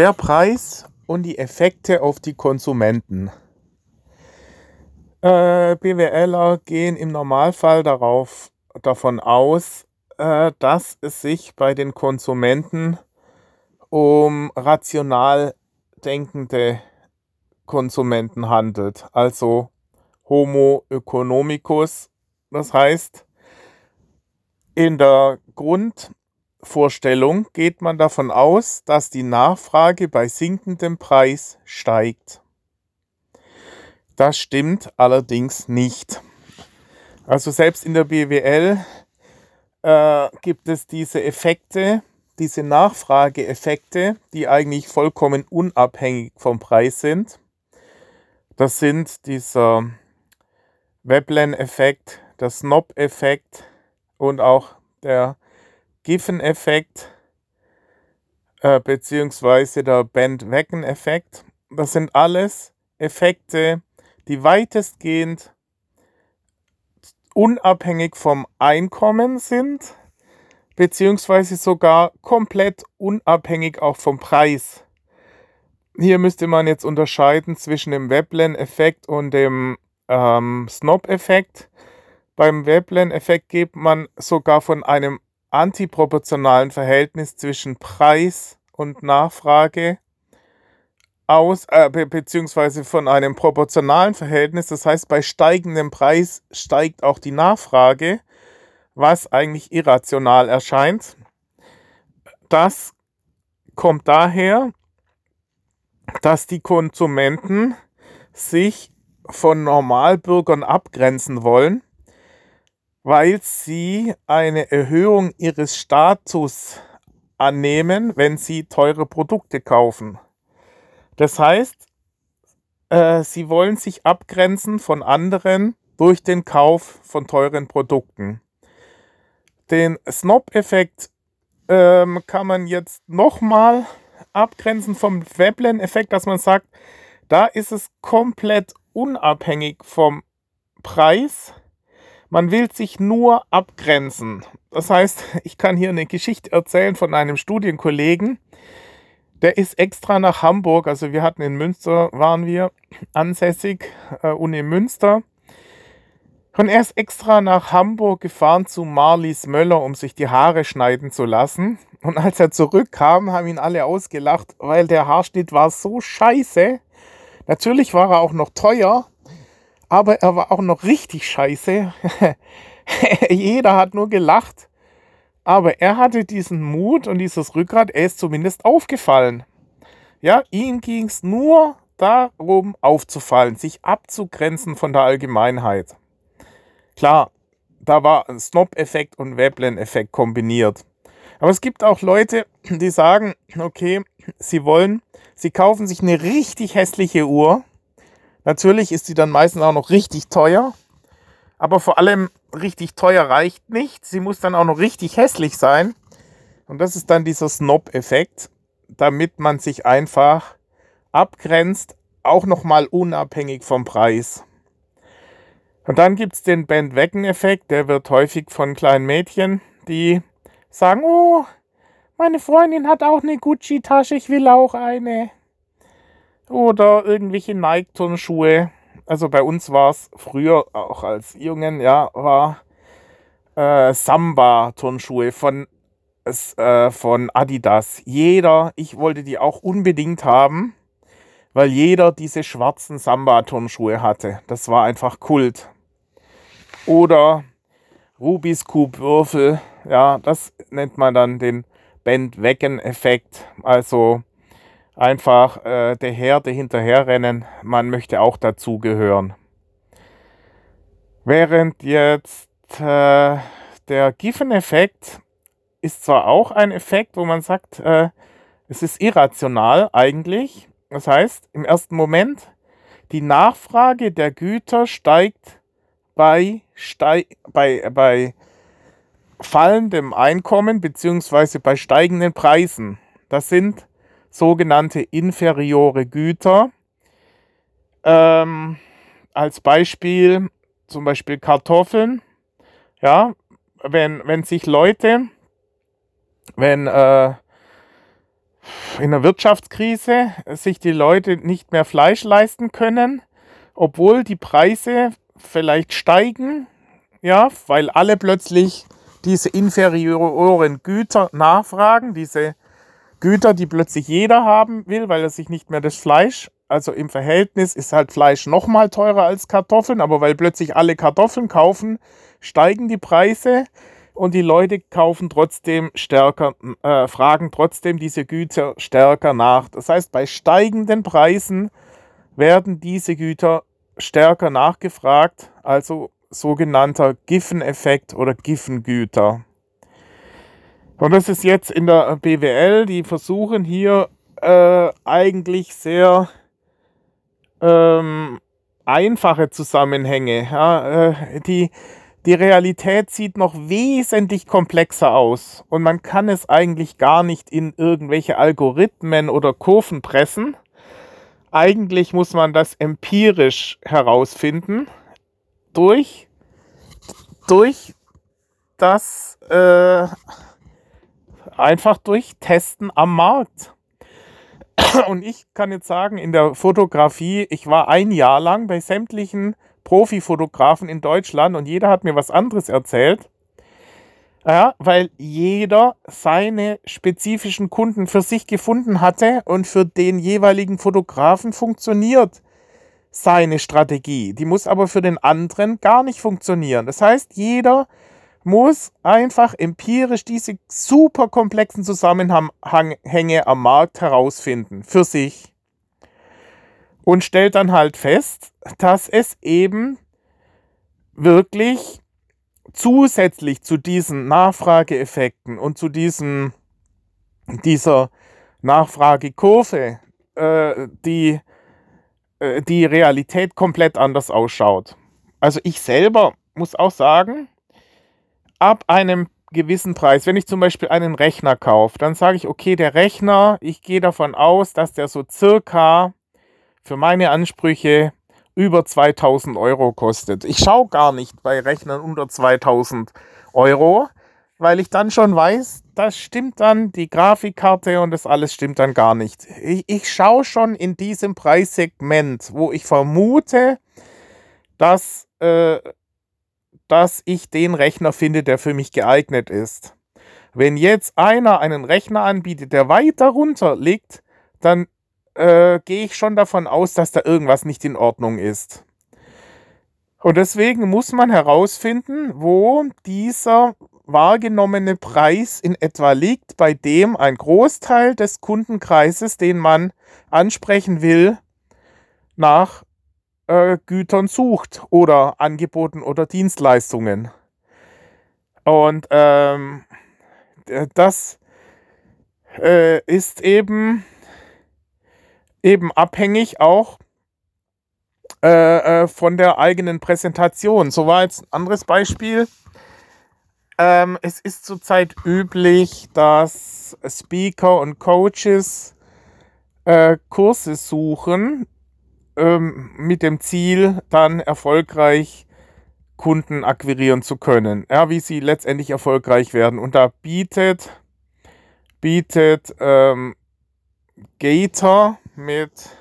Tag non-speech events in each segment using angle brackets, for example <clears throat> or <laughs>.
Der Preis und die Effekte auf die Konsumenten. Äh, BWLer gehen im Normalfall darauf, davon aus, äh, dass es sich bei den Konsumenten um rational denkende Konsumenten handelt, also Homo economicus. Das heißt, in der Grundvorstellung geht man davon aus, dass die Nachfrage bei sinkendem Preis steigt. Das stimmt allerdings nicht. Also selbst in der BWL äh, gibt es diese Effekte, diese Nachfrageeffekte, die eigentlich vollkommen unabhängig vom Preis sind. Das sind dieser Veblen-Effekt, der Snob-Effekt und auch der Giffen-Effekt äh, beziehungsweise der Bandwagon-Effekt. Das sind alles Effekte, die weitestgehend unabhängig vom Einkommen sind, beziehungsweise sogar komplett unabhängig auch vom Preis. Hier müsste man jetzt unterscheiden zwischen dem Veblen-Effekt und dem ähm, Snob-Effekt. Beim Veblen-Effekt geht man sogar von einem antiproportionalen Verhältnis zwischen Preis und Nachfrage aus, äh, be beziehungsweise von einem proportionalen Verhältnis. Das heißt, bei steigendem Preis steigt auch die Nachfrage, was eigentlich irrational erscheint. Das kommt daher, dass die Konsumenten sich von Normalbürgern abgrenzen wollen, weil sie eine Erhöhung ihres Status annehmen, wenn sie teure Produkte kaufen. Das heißt, äh, sie wollen sich abgrenzen von anderen durch den Kauf von teuren Produkten. Den Snob-Effekt ähm, kann man jetzt nochmal abgrenzen vom Veblen-Effekt, dass man sagt, da ist es komplett unabhängig vom Preis. Man will sich nur abgrenzen. Das heißt, ich kann hier eine Geschichte erzählen von einem Studienkollegen, der ist extra nach Hamburg, also wir hatten in Münster, waren wir ansässig, äh, Uni Münster. Und er ist extra nach Hamburg gefahren zu Marlies Möller, um sich die Haare schneiden zu lassen. Und als er zurückkam, haben ihn alle ausgelacht, weil der Haarschnitt war so scheiße. Natürlich war er auch noch teuer, aber er war auch noch richtig scheiße. <laughs> Jeder hat nur gelacht. Aber er hatte diesen Mut und dieses Rückgrat, er ist zumindest aufgefallen. Ja, ihm ging es nur darum, aufzufallen, sich abzugrenzen von der Allgemeinheit. Klar, da war Snob-Effekt und Veblen-Effekt kombiniert. Aber es gibt auch Leute, die sagen, okay, sie wollen, sie kaufen sich eine richtig hässliche Uhr. Natürlich ist sie dann meistens auch noch richtig teuer. Aber vor allem richtig teuer reicht nicht. Sie muss dann auch noch richtig hässlich sein. Und das ist dann dieser Snob-Effekt, damit man sich einfach abgrenzt, auch nochmal unabhängig vom Preis. Und dann gibt es den Bandwagon-Effekt, der wird häufig von kleinen Mädchen, die sagen, oh, meine Freundin hat auch eine Gucci-Tasche, ich will auch eine. Oder irgendwelche Nike-Turnschuhe also bei uns war es früher, auch als Jungen, ja, war äh, Samba-Turnschuhe von, äh, von Adidas. Jeder, ich wollte die auch unbedingt haben, weil jeder diese schwarzen Samba-Turnschuhe hatte. Das war einfach Kult. Oder Rubis Cube-Würfel, ja, das nennt man dann den Bandwagon-Effekt. Also einfach äh, der Herde hinterherrennen. Man möchte auch dazugehören. Während jetzt äh, der Giffen-Effekt ist zwar auch ein Effekt, wo man sagt, äh, es ist irrational eigentlich. Das heißt, im ersten Moment, die Nachfrage der Güter steigt bei, steig, bei, bei fallendem Einkommen bzw. bei steigenden Preisen. Das sind sogenannte inferiore Güter. Ähm, als Beispiel zum Beispiel Kartoffeln. Ja, wenn, wenn sich Leute, wenn, äh, in der Wirtschaftskrise sich die Leute nicht mehr Fleisch leisten können, obwohl die Preise vielleicht steigen, ja, weil alle plötzlich diese inferioren Güter nachfragen, diese Güter, die plötzlich jeder haben will, weil er sich nicht mehr das Fleisch, also im Verhältnis ist halt Fleisch noch mal teurer als Kartoffeln, aber weil plötzlich alle Kartoffeln kaufen, steigen die Preise und die Leute kaufen trotzdem stärker, äh, fragen trotzdem diese Güter stärker nach. Das heißt, bei steigenden Preisen werden diese Güter stärker nachgefragt, also sogenannter Giffen-Effekt oder Giffengüter. Und das ist jetzt in der BWL, die versuchen hier äh, eigentlich sehr ähm, einfache Zusammenhänge. Ja, äh, die, die Realität sieht noch wesentlich komplexer aus und man kann es eigentlich gar nicht in irgendwelche Algorithmen oder Kurven pressen. Eigentlich muss man das empirisch herausfinden durch, durch das äh, einfach durch Testen am Markt. <clears throat> Und ich kann jetzt sagen, in der Fotografie, ich war ein Jahr lang bei sämtlichen Profifotografen in Deutschland und jeder hat mir was anderes erzählt. Ja, weil jeder seine spezifischen Kunden für sich gefunden hatte und für den jeweiligen Fotografen funktioniert seine Strategie. Die muss aber für den anderen gar nicht funktionieren. Das heißt, jeder muss einfach empirisch diese super komplexen Zusammenhänge am Markt herausfinden für sich und stellt dann halt fest, dass es eben wirklich zusätzlich zu diesen Nachfrageeffekten und zu diesem, dieser Nachfragekurve äh, die, äh, die Realität komplett anders ausschaut. Also ich selber muss auch sagen, ab einem gewissen Preis, wenn ich zum Beispiel einen Rechner kaufe, dann sage ich, okay, der Rechner, ich gehe davon aus, dass der so circa für meine Ansprüche über 2000 Euro kostet. Ich schaue gar nicht bei Rechnern unter 2000 Euro, weil ich dann schon weiß, das stimmt dann, die Grafikkarte und das alles stimmt dann gar nicht. Ich, ich schaue schon in diesem Preissegment, wo ich vermute, dass äh, dass ich den Rechner finde, der für mich geeignet ist. Wenn jetzt einer einen Rechner anbietet, der weiter runter liegt, dann äh, gehe ich schon davon aus, dass da irgendwas nicht in Ordnung ist. Und deswegen muss man herausfinden, wo dieser wahrgenommene Preis in etwa liegt, bei dem ein Großteil des Kundenkreises, den man ansprechen will, nach äh, Gütern sucht oder Angeboten oder Dienstleistungen. Und ähm, das äh, ist eben, eben abhängig auch äh, äh, von der eigenen Präsentation. So war jetzt ein anderes Beispiel. Ähm, es ist zurzeit üblich, dass Speaker und Coaches äh, Kurse suchen ähm, mit dem Ziel, dann erfolgreich Kunden akquirieren zu können. Ja, wie sie letztendlich erfolgreich werden. Und da bietet, bietet ähm, Gator mit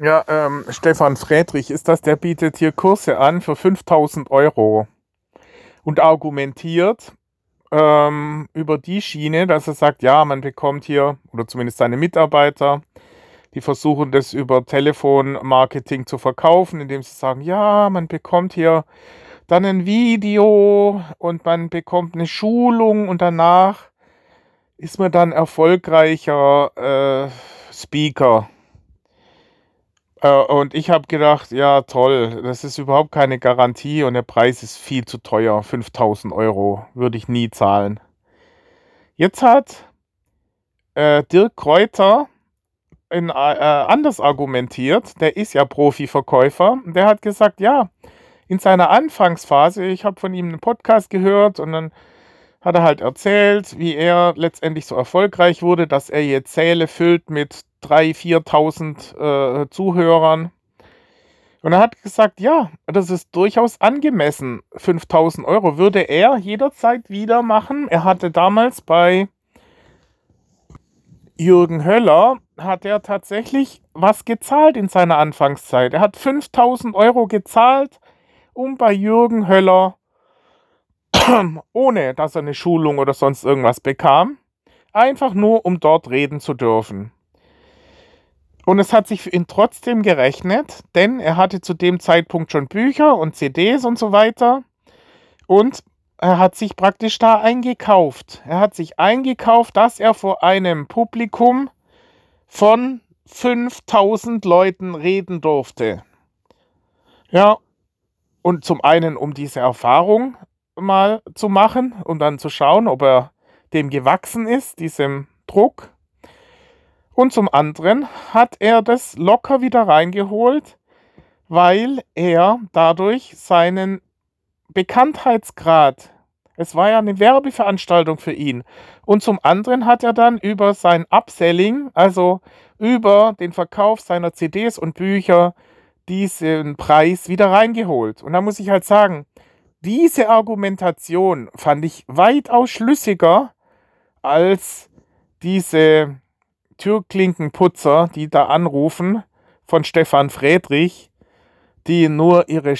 ja, ähm, Stefan Friedrich ist das, der bietet hier Kurse an für 5000 Euro und argumentiert ähm, über die Schiene, dass er sagt, ja, man bekommt hier, oder zumindest seine Mitarbeiter, die versuchen das über Telefonmarketing zu verkaufen, indem sie sagen, ja, man bekommt hier dann ein Video und man bekommt eine Schulung und danach ist man dann erfolgreicher äh, Speaker. Äh, und ich habe gedacht, ja toll, das ist überhaupt keine Garantie und der Preis ist viel zu teuer. 5000 Euro würde ich nie zahlen. Jetzt hat äh, Dirk Kräuter in, äh, anders argumentiert, der ist ja Profiverkäufer, der hat gesagt, ja, in seiner Anfangsphase, ich habe von ihm einen Podcast gehört und dann hat er halt erzählt, wie er letztendlich so erfolgreich wurde, dass er jetzt Säle füllt mit 3.000, 4.000 äh, Zuhörern. Und er hat gesagt, ja, das ist durchaus angemessen. 5000 Euro würde er jederzeit wieder machen. Er hatte damals bei Jürgen Höller hat er tatsächlich was gezahlt in seiner Anfangszeit. Er hat 5000 Euro gezahlt, um bei Jürgen Höller, ohne dass er eine Schulung oder sonst irgendwas bekam, einfach nur um dort reden zu dürfen. Und es hat sich für ihn trotzdem gerechnet, denn er hatte zu dem Zeitpunkt schon Bücher und CDs und so weiter. Und er hat sich praktisch da eingekauft. Er hat sich eingekauft, dass er vor einem Publikum von 5000 Leuten reden durfte. Ja, und zum einen, um diese Erfahrung mal zu machen und dann zu schauen, ob er dem gewachsen ist, diesem Druck. Und zum anderen hat er das locker wieder reingeholt, weil er dadurch seinen Bekanntheitsgrad, es war ja eine Werbeveranstaltung für ihn. Und zum anderen hat er dann über sein Upselling, also über den Verkauf seiner CDs und Bücher, diesen Preis wieder reingeholt. Und da muss ich halt sagen, diese Argumentation fand ich weitaus schlüssiger als diese Türklinkenputzer, die da anrufen von Stefan Friedrich, die nur ihre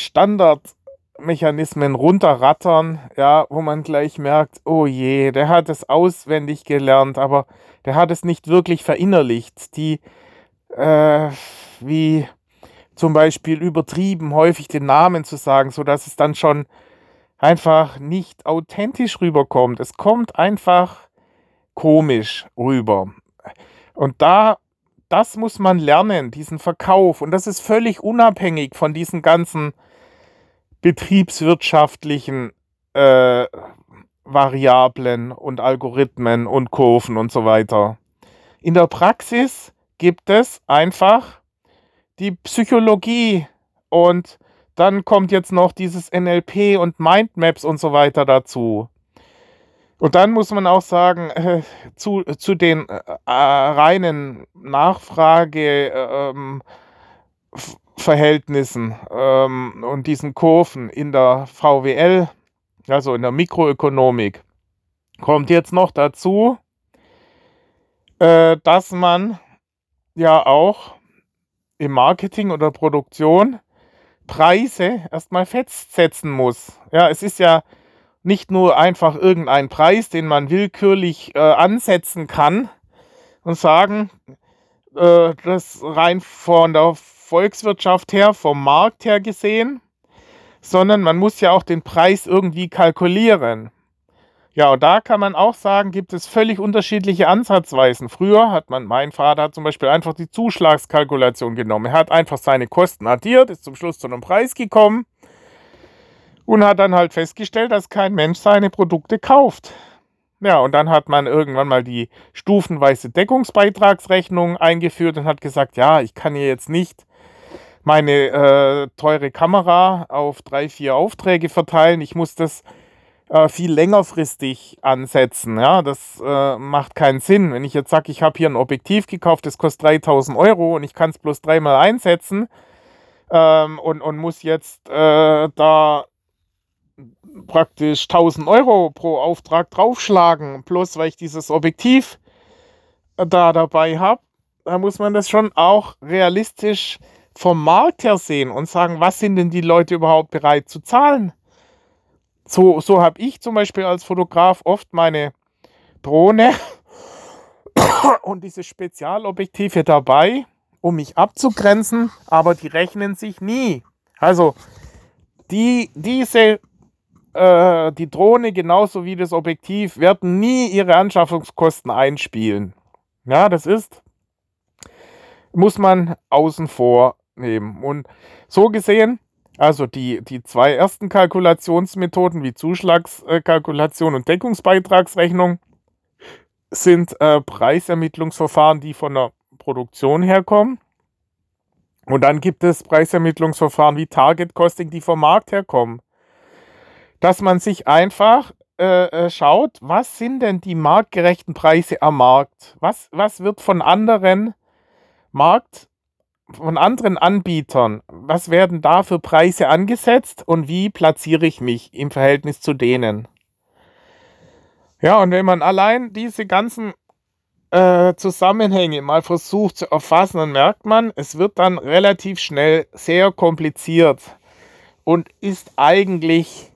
Standardmechanismen runterrattern, ja, wo man gleich merkt, oh je, der hat es auswendig gelernt, aber der hat es nicht wirklich verinnerlicht. Die, äh, wie zum Beispiel übertrieben häufig den Namen zu sagen, sodass es dann schon einfach nicht authentisch rüberkommt. Es kommt einfach komisch rüber. Und da, das muss man lernen, diesen Verkauf. Und das ist völlig unabhängig von diesen ganzen betriebswirtschaftlichen äh, Variablen und Algorithmen und Kurven und so weiter. In der Praxis gibt es einfach die Psychologie und dann kommt jetzt noch dieses NLP und Mindmaps und so weiter dazu. Und dann muss man auch sagen, äh, zu, zu den äh, reinen Nachfrageverhältnissen ähm, ähm, und diesen Kurven in der VWL, also in der Mikroökonomik, kommt jetzt noch dazu, äh, dass man ja auch im Marketing oder Produktion Preise erstmal festsetzen muss. Ja, es ist ja nicht nur einfach irgendein Preis, den man willkürlich äh, ansetzen kann und sagen, äh, das rein von der Volkswirtschaft her, vom Markt her gesehen, sondern man muss ja auch den Preis irgendwie kalkulieren. Ja, und da kann man auch sagen, gibt es völlig unterschiedliche Ansatzweisen. Früher hat man, mein Vater hat zum Beispiel einfach die Zuschlagskalkulation genommen. Er hat einfach seine Kosten addiert, ist zum Schluss zu einem Preis gekommen und hat dann halt festgestellt, dass kein Mensch seine Produkte kauft. Ja, und dann hat man irgendwann mal die stufenweise Deckungsbeitragsrechnung eingeführt und hat gesagt, ja, ich kann hier jetzt nicht meine äh, teure Kamera auf drei, vier Aufträge verteilen. Ich muss das äh, viel längerfristig ansetzen. Ja, das äh, macht keinen Sinn. Wenn ich jetzt sage, ich habe hier ein Objektiv gekauft, das kostet 3000 Euro und ich kann es bloß dreimal einsetzen ähm, und, und muss jetzt äh, da praktisch 1000 Euro pro Auftrag draufschlagen, bloß weil ich dieses Objektiv äh, da dabei habe, da muss man das schon auch realistisch vom Markt her sehen und sagen, was sind denn die Leute überhaupt bereit zu zahlen? So, so habe ich zum Beispiel als Fotograf oft meine Drohne <coughs> und diese Spezialobjektive dabei, um mich abzugrenzen, aber die rechnen sich nie. Also die, diese äh, die Drohne genauso wie das Objektiv werden nie ihre Anschaffungskosten einspielen. Ja, das ist, muss man außen vor nehmen. Und so gesehen, also die, die zwei ersten Kalkulationsmethoden wie Zuschlagskalkulation und Deckungsbeitragsrechnung sind äh, Preisermittlungsverfahren, die von der Produktion herkommen. Und dann gibt es Preisermittlungsverfahren wie Target Costing, die vom Markt herkommen dass man sich einfach äh, äh, schaut, was sind denn die marktgerechten Preise am Markt? Was, was wird von anderen Markt, von anderen Anbietern, was werden da für Preise angesetzt und wie platziere ich mich im Verhältnis zu denen? Ja, und wenn man allein diese ganzen äh, Zusammenhänge mal versucht zu erfassen, dann merkt man, es wird dann relativ schnell sehr kompliziert und ist eigentlich,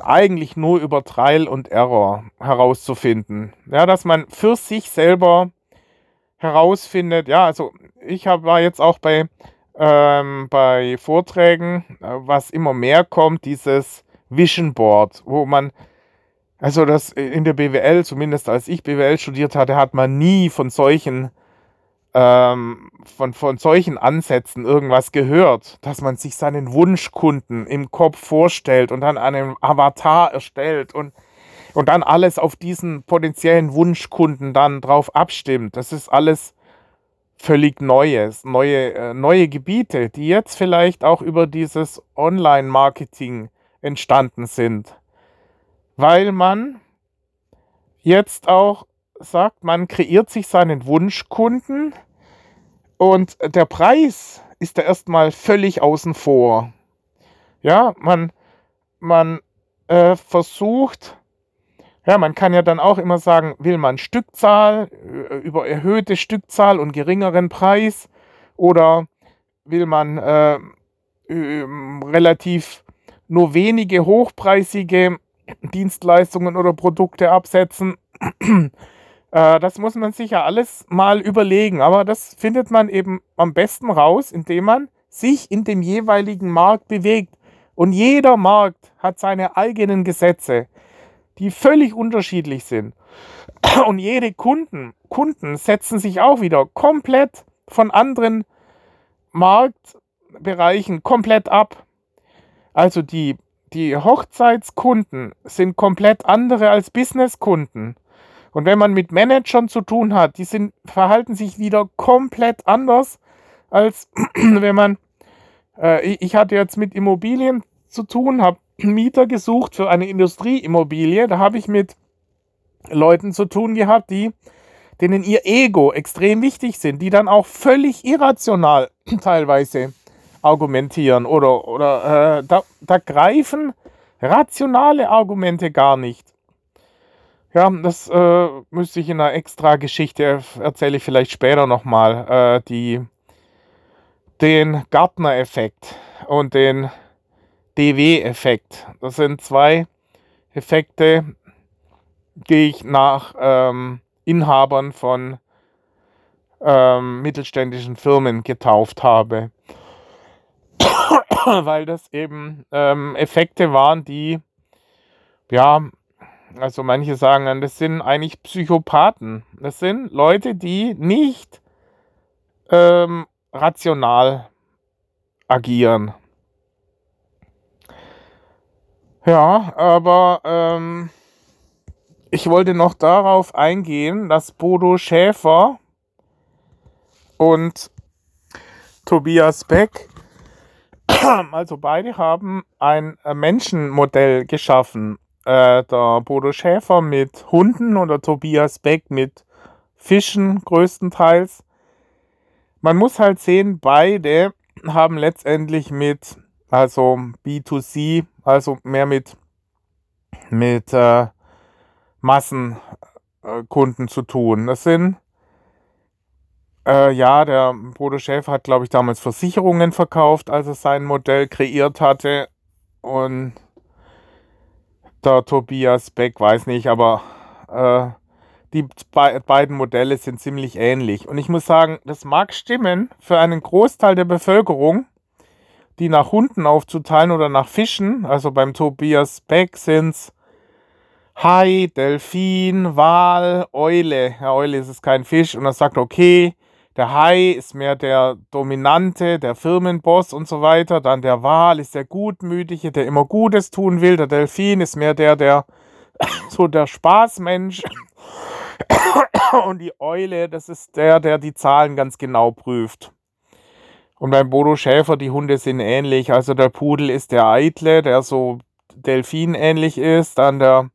eigentlich nur über Trial und Error herauszufinden. Ja, dass man für sich selber herausfindet, ja, also ich hab, war jetzt auch bei, ähm, bei Vorträgen, äh, was immer mehr kommt, dieses Vision Board, wo man also das in der BWL, zumindest als ich BWL studiert hatte, hat man nie von solchen ähm, von, von solchen Ansätzen irgendwas gehört, dass man sich seinen Wunschkunden im Kopf vorstellt und dann einen Avatar erstellt und, und dann alles auf diesen potenziellen Wunschkunden dann drauf abstimmt. Das ist alles völlig Neues, neue, äh, neue Gebiete, die jetzt vielleicht auch über dieses Online-Marketing entstanden sind weil man jetzt auch sagt, man kreiert sich seinen Wunschkunden und der Preis ist da erstmal völlig außen vor. Ja, man, man äh, versucht, ja, man kann ja dann auch immer sagen, will man Stückzahl, äh, über erhöhte Stückzahl und geringeren Preis oder will man äh, äh, relativ nur wenige hochpreisige Dienstleistungen oder Produkte absetzen. <clears throat> Äh, das muss man sich ja alles mal überlegen, aber das findet man eben am besten raus, indem man sich in dem jeweiligen Markt bewegt. Und jeder Markt hat seine eigenen Gesetze, die völlig unterschiedlich sind. <clears throat> Und jede Kunden, Kunden setzen sich auch wieder komplett von anderen Marktbereichen komplett ab. Also die die Hochzeitskunden sind komplett andere als Businesskunden. Und wenn man mit Managern zu tun hat, die sind, verhalten sich wieder komplett anders, als <clears throat> wenn man, äh, ich hatte jetzt mit Immobilien zu tun, habe Mieter gesucht für eine Industrieimmobilie. Da habe ich mit Leuten zu tun gehabt, die, denen ihr Ego extrem wichtig sind, die dann auch völlig irrational <clears throat> teilweise argumentieren oder, oder äh, da, da greifen rationale Argumente gar nicht. Ja, das äh, müsste ich in einer extra Geschichte erzähle ich vielleicht später nochmal, äh, die den Gartner-Effekt und den DW-Effekt. Das sind zwei Effekte, die ich nach ähm, Inhabern von ähm, mittelständischen Firmen getauft habe. <coughs> weil das eben ähm, Effekte waren, die, ja, also manche sagen das sind eigentlich Psychopathen. Das sind Leute, die nicht ähm, rational agieren. Ja, aber ähm, ich wollte noch darauf eingehen, dass Bodo Schäfer und Tobias Beck <clears throat> Also beide haben ein äh, Menschenmodell geschaffen. Äh, der Bodo Schäfer mit Hunden oder Tobias Beck mit Fischen größtenteils. Man muss halt sehen, beide haben letztendlich mit, also B2C, also mehr mit, mit äh, Massenkunden zu tun. Das sind äh, ja, der Bruder Schäfer hat, glaube ich, damals Versicherungen verkauft, als er sein Modell kreiert hatte. Und der Tobias Beck, weiß nicht, aber äh, die be beiden Modelle sind ziemlich ähnlich. Und ich muss sagen, das mag stimmen für einen Großteil der Bevölkerung, die nach Hunden aufzuteilen oder nach Fischen. Also beim Tobias Beck sind es Hai, Delfin, Wal, Eule. Ja, Eule ist es kein Fisch. Und er sagt, okay, der Hai ist mehr der Dominante, der Firmenboss und so weiter. Dann der Wal ist der Gutmütige, der immer Gutes tun will. Der Delfin ist mehr der, der <coughs> so der Spaßmensch. <coughs> Und die Eule, das ist der, der die Zahlen ganz genau prüft. Und beim Bodo Schäfer, die Hunde sind ähnlich. Also der Pudel ist der Eitle, der so Delfin ähnlich ist. Dann der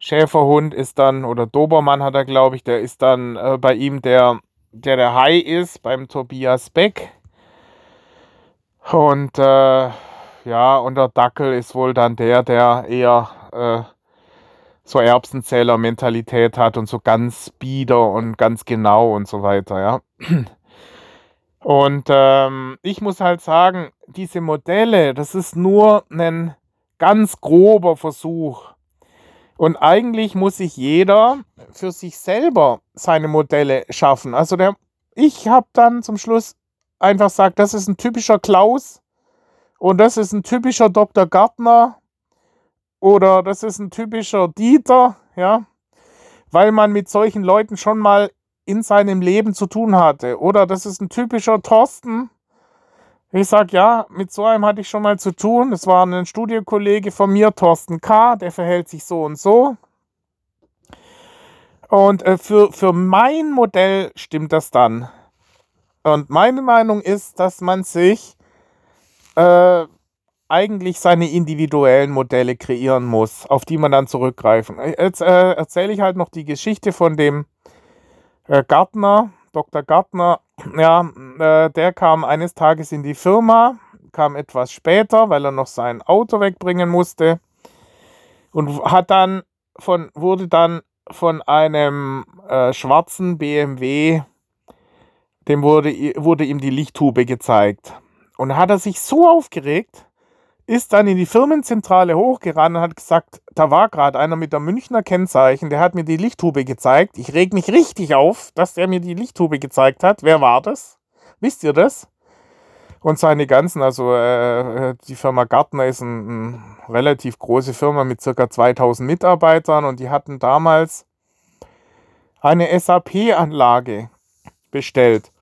Schäferhund ist dann, oder Dobermann hat er, glaube ich, der ist dann äh, bei ihm der der der Hai ist beim Tobias Beck. Und äh, ja, und der Dackel ist wohl dann der, der eher äh, so Erbsenzähler-Mentalität hat und so ganz bieder und ganz genau und so weiter, ja. Und ähm, ich muss halt sagen, diese Modelle, das ist nur ein ganz grober Versuch. Und eigentlich muss sich jeder für sich selber seine Modelle schaffen. Also der, ich habe dann zum Schluss einfach gesagt, das ist ein typischer Klaus und das ist ein typischer Dr. Gartner oder das ist ein typischer Dieter, ja, weil man mit solchen Leuten schon mal in seinem Leben zu tun hatte. Oder das ist ein typischer Thorsten. Ich sage, ja, mit so einem hatte ich schon mal zu tun. Das war ein Studiokollege von mir, Thorsten K., der verhält sich so und so. Und äh, für, für mein Modell stimmt das dann. Und meine Meinung ist, dass man sich äh, eigentlich seine individuellen Modelle kreieren muss, auf die man dann zurückgreifen. Jetzt äh, erzähle ich halt noch die Geschichte von dem äh, Gartner, Dr. Gartner. Ja, äh, der kam eines Tages in die Firma, kam etwas später, weil er noch sein Auto wegbringen musste und hat dann von, wurde dann von einem äh, schwarzen BMW, dem wurde, wurde ihm die Lichttube gezeigt. Und hat er sich so aufgeregt, ist dann in die Firmenzentrale hochgerannt und hat gesagt, da war gerade einer mit der Münchner Kennzeichen, der hat mir die Lichthube gezeigt. Ich reg mich richtig auf, dass der mir die Lichthube gezeigt hat. Wer war das? Wisst ihr das? Und seine ganzen, also äh, die Firma Gartner ist eine ein relativ große Firma mit circa 2000 Mitarbeitern und die hatten damals eine SAP-Anlage bestellt.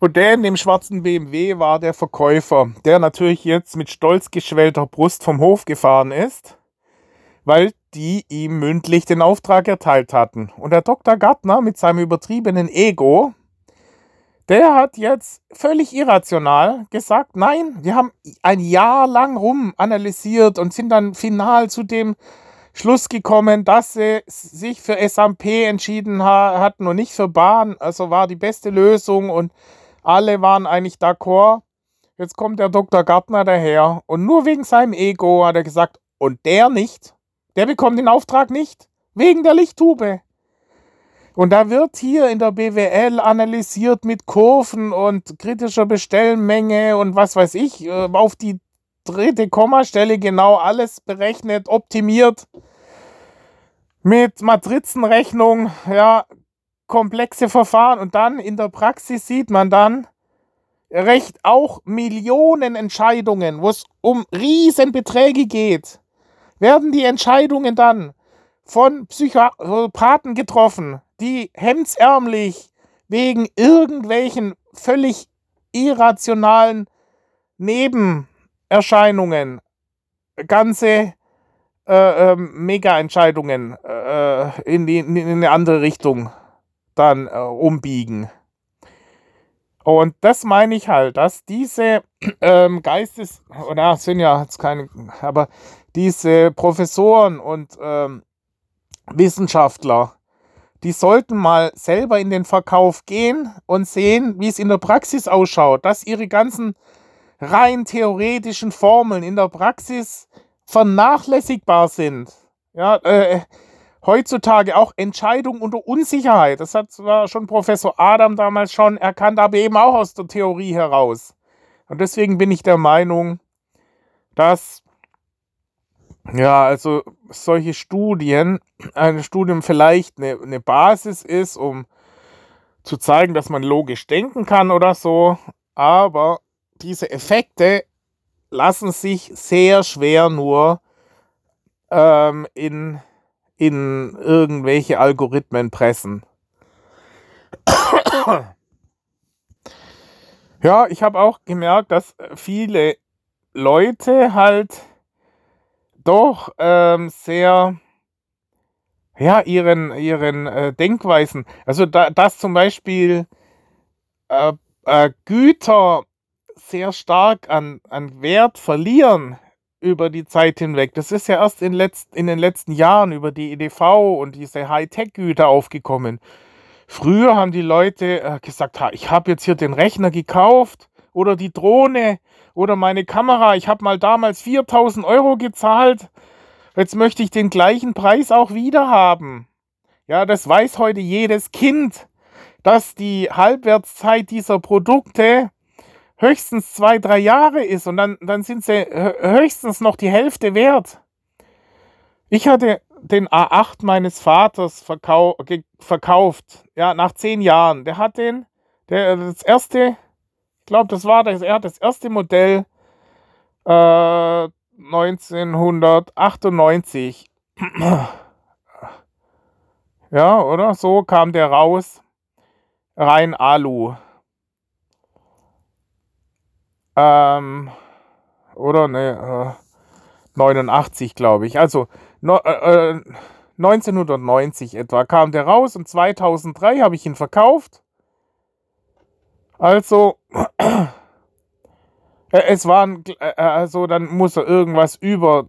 Und der in dem schwarzen BMW war der Verkäufer, der natürlich jetzt mit stolz geschwellter Brust vom Hof gefahren ist, weil die ihm mündlich den Auftrag erteilt hatten. Und der Dr. Gartner mit seinem übertriebenen Ego, der hat jetzt völlig irrational gesagt, nein, wir haben ein Jahr lang rum analysiert und sind dann final zu dem Schluss gekommen, dass sie sich für SAP entschieden hatten und nicht für Bahn. Also war die beste Lösung und alle waren eigentlich d'accord. Jetzt kommt der Dr. Gartner daher und nur wegen seinem Ego hat er gesagt, und der nicht, der bekommt den Auftrag nicht, wegen der Lichttube. Und da wird hier in der BWL analysiert mit Kurven und kritischer Bestellmenge und was weiß ich, äh, auf die dritte Kommastelle genau alles berechnet, optimiert. Mit Matrizenrechnung, ja, komplexe Verfahren. Und dann in der Praxis sieht man dann recht auch Millionen Entscheidungen, wo es um Riesenbeträge geht, werden die Entscheidungen dann von Psychopathen getroffen, die hemdsärmlich wegen irgendwelchen völlig irrationalen Nebenerscheinungen ganze äh, äh, Mega-Entscheidungen äh, in, in, in eine andere Richtung dann äh, umbiegen. Und das meine ich halt, dass diese ähm, Geistes, oder sind ja jetzt keine, aber diese Professoren und ähm, Wissenschaftler, die sollten mal selber in den Verkauf gehen und sehen, wie es in der Praxis ausschaut, dass ihre ganzen rein theoretischen Formeln in der Praxis vernachlässigbar sind. Ja, äh, heutzutage auch Entscheidungen unter Unsicherheit. Das hat zwar schon Professor Adam damals schon erkannt, aber eben auch aus der Theorie heraus. Und deswegen bin ich der Meinung, dass ja, also solche Studien, ein Studium vielleicht eine, eine Basis ist, um zu zeigen, dass man logisch denken kann oder so, aber diese Effekte lassen sich sehr schwer nur ähm, in in irgendwelche Algorithmen pressen. Ja, ich habe auch gemerkt, dass viele Leute halt doch ähm, sehr ja ihren ihren äh, Denkweisen, also da, dass zum Beispiel äh, äh, Güter sehr stark an, an Wert verlieren über die Zeit hinweg. Das ist ja erst in, letzt, in den letzten Jahren über die EDV und diese Hightech-Güter aufgekommen. Früher haben die Leute äh, gesagt, ha, ich habe jetzt hier den Rechner gekauft oder die Drohne oder meine Kamera. Ich habe mal damals 4000 Euro gezahlt. Jetzt möchte ich den gleichen Preis auch wieder haben. Ja, das weiß heute jedes Kind, dass die Halbwertszeit dieser Produkte höchstens zwei, drei Jahre ist und dann, dann sind sie höchstens noch die Hälfte wert. Ich hatte den A8 meines Vaters verkau verkauft, ja, nach zehn Jahren. Der hat den, der, das erste, ich glaube, das war das, er hat das erste Modell äh, 1998. <clears throat> ja, oder? So kam der raus. Rein Alu. Ähm, oder ne, äh, 89, glaube ich. Also no, äh, 1990 äh, etwa kam der raus und 2003 habe ich ihn verkauft. Also, <clears throat> äh, es waren, äh, also dann muss er irgendwas über,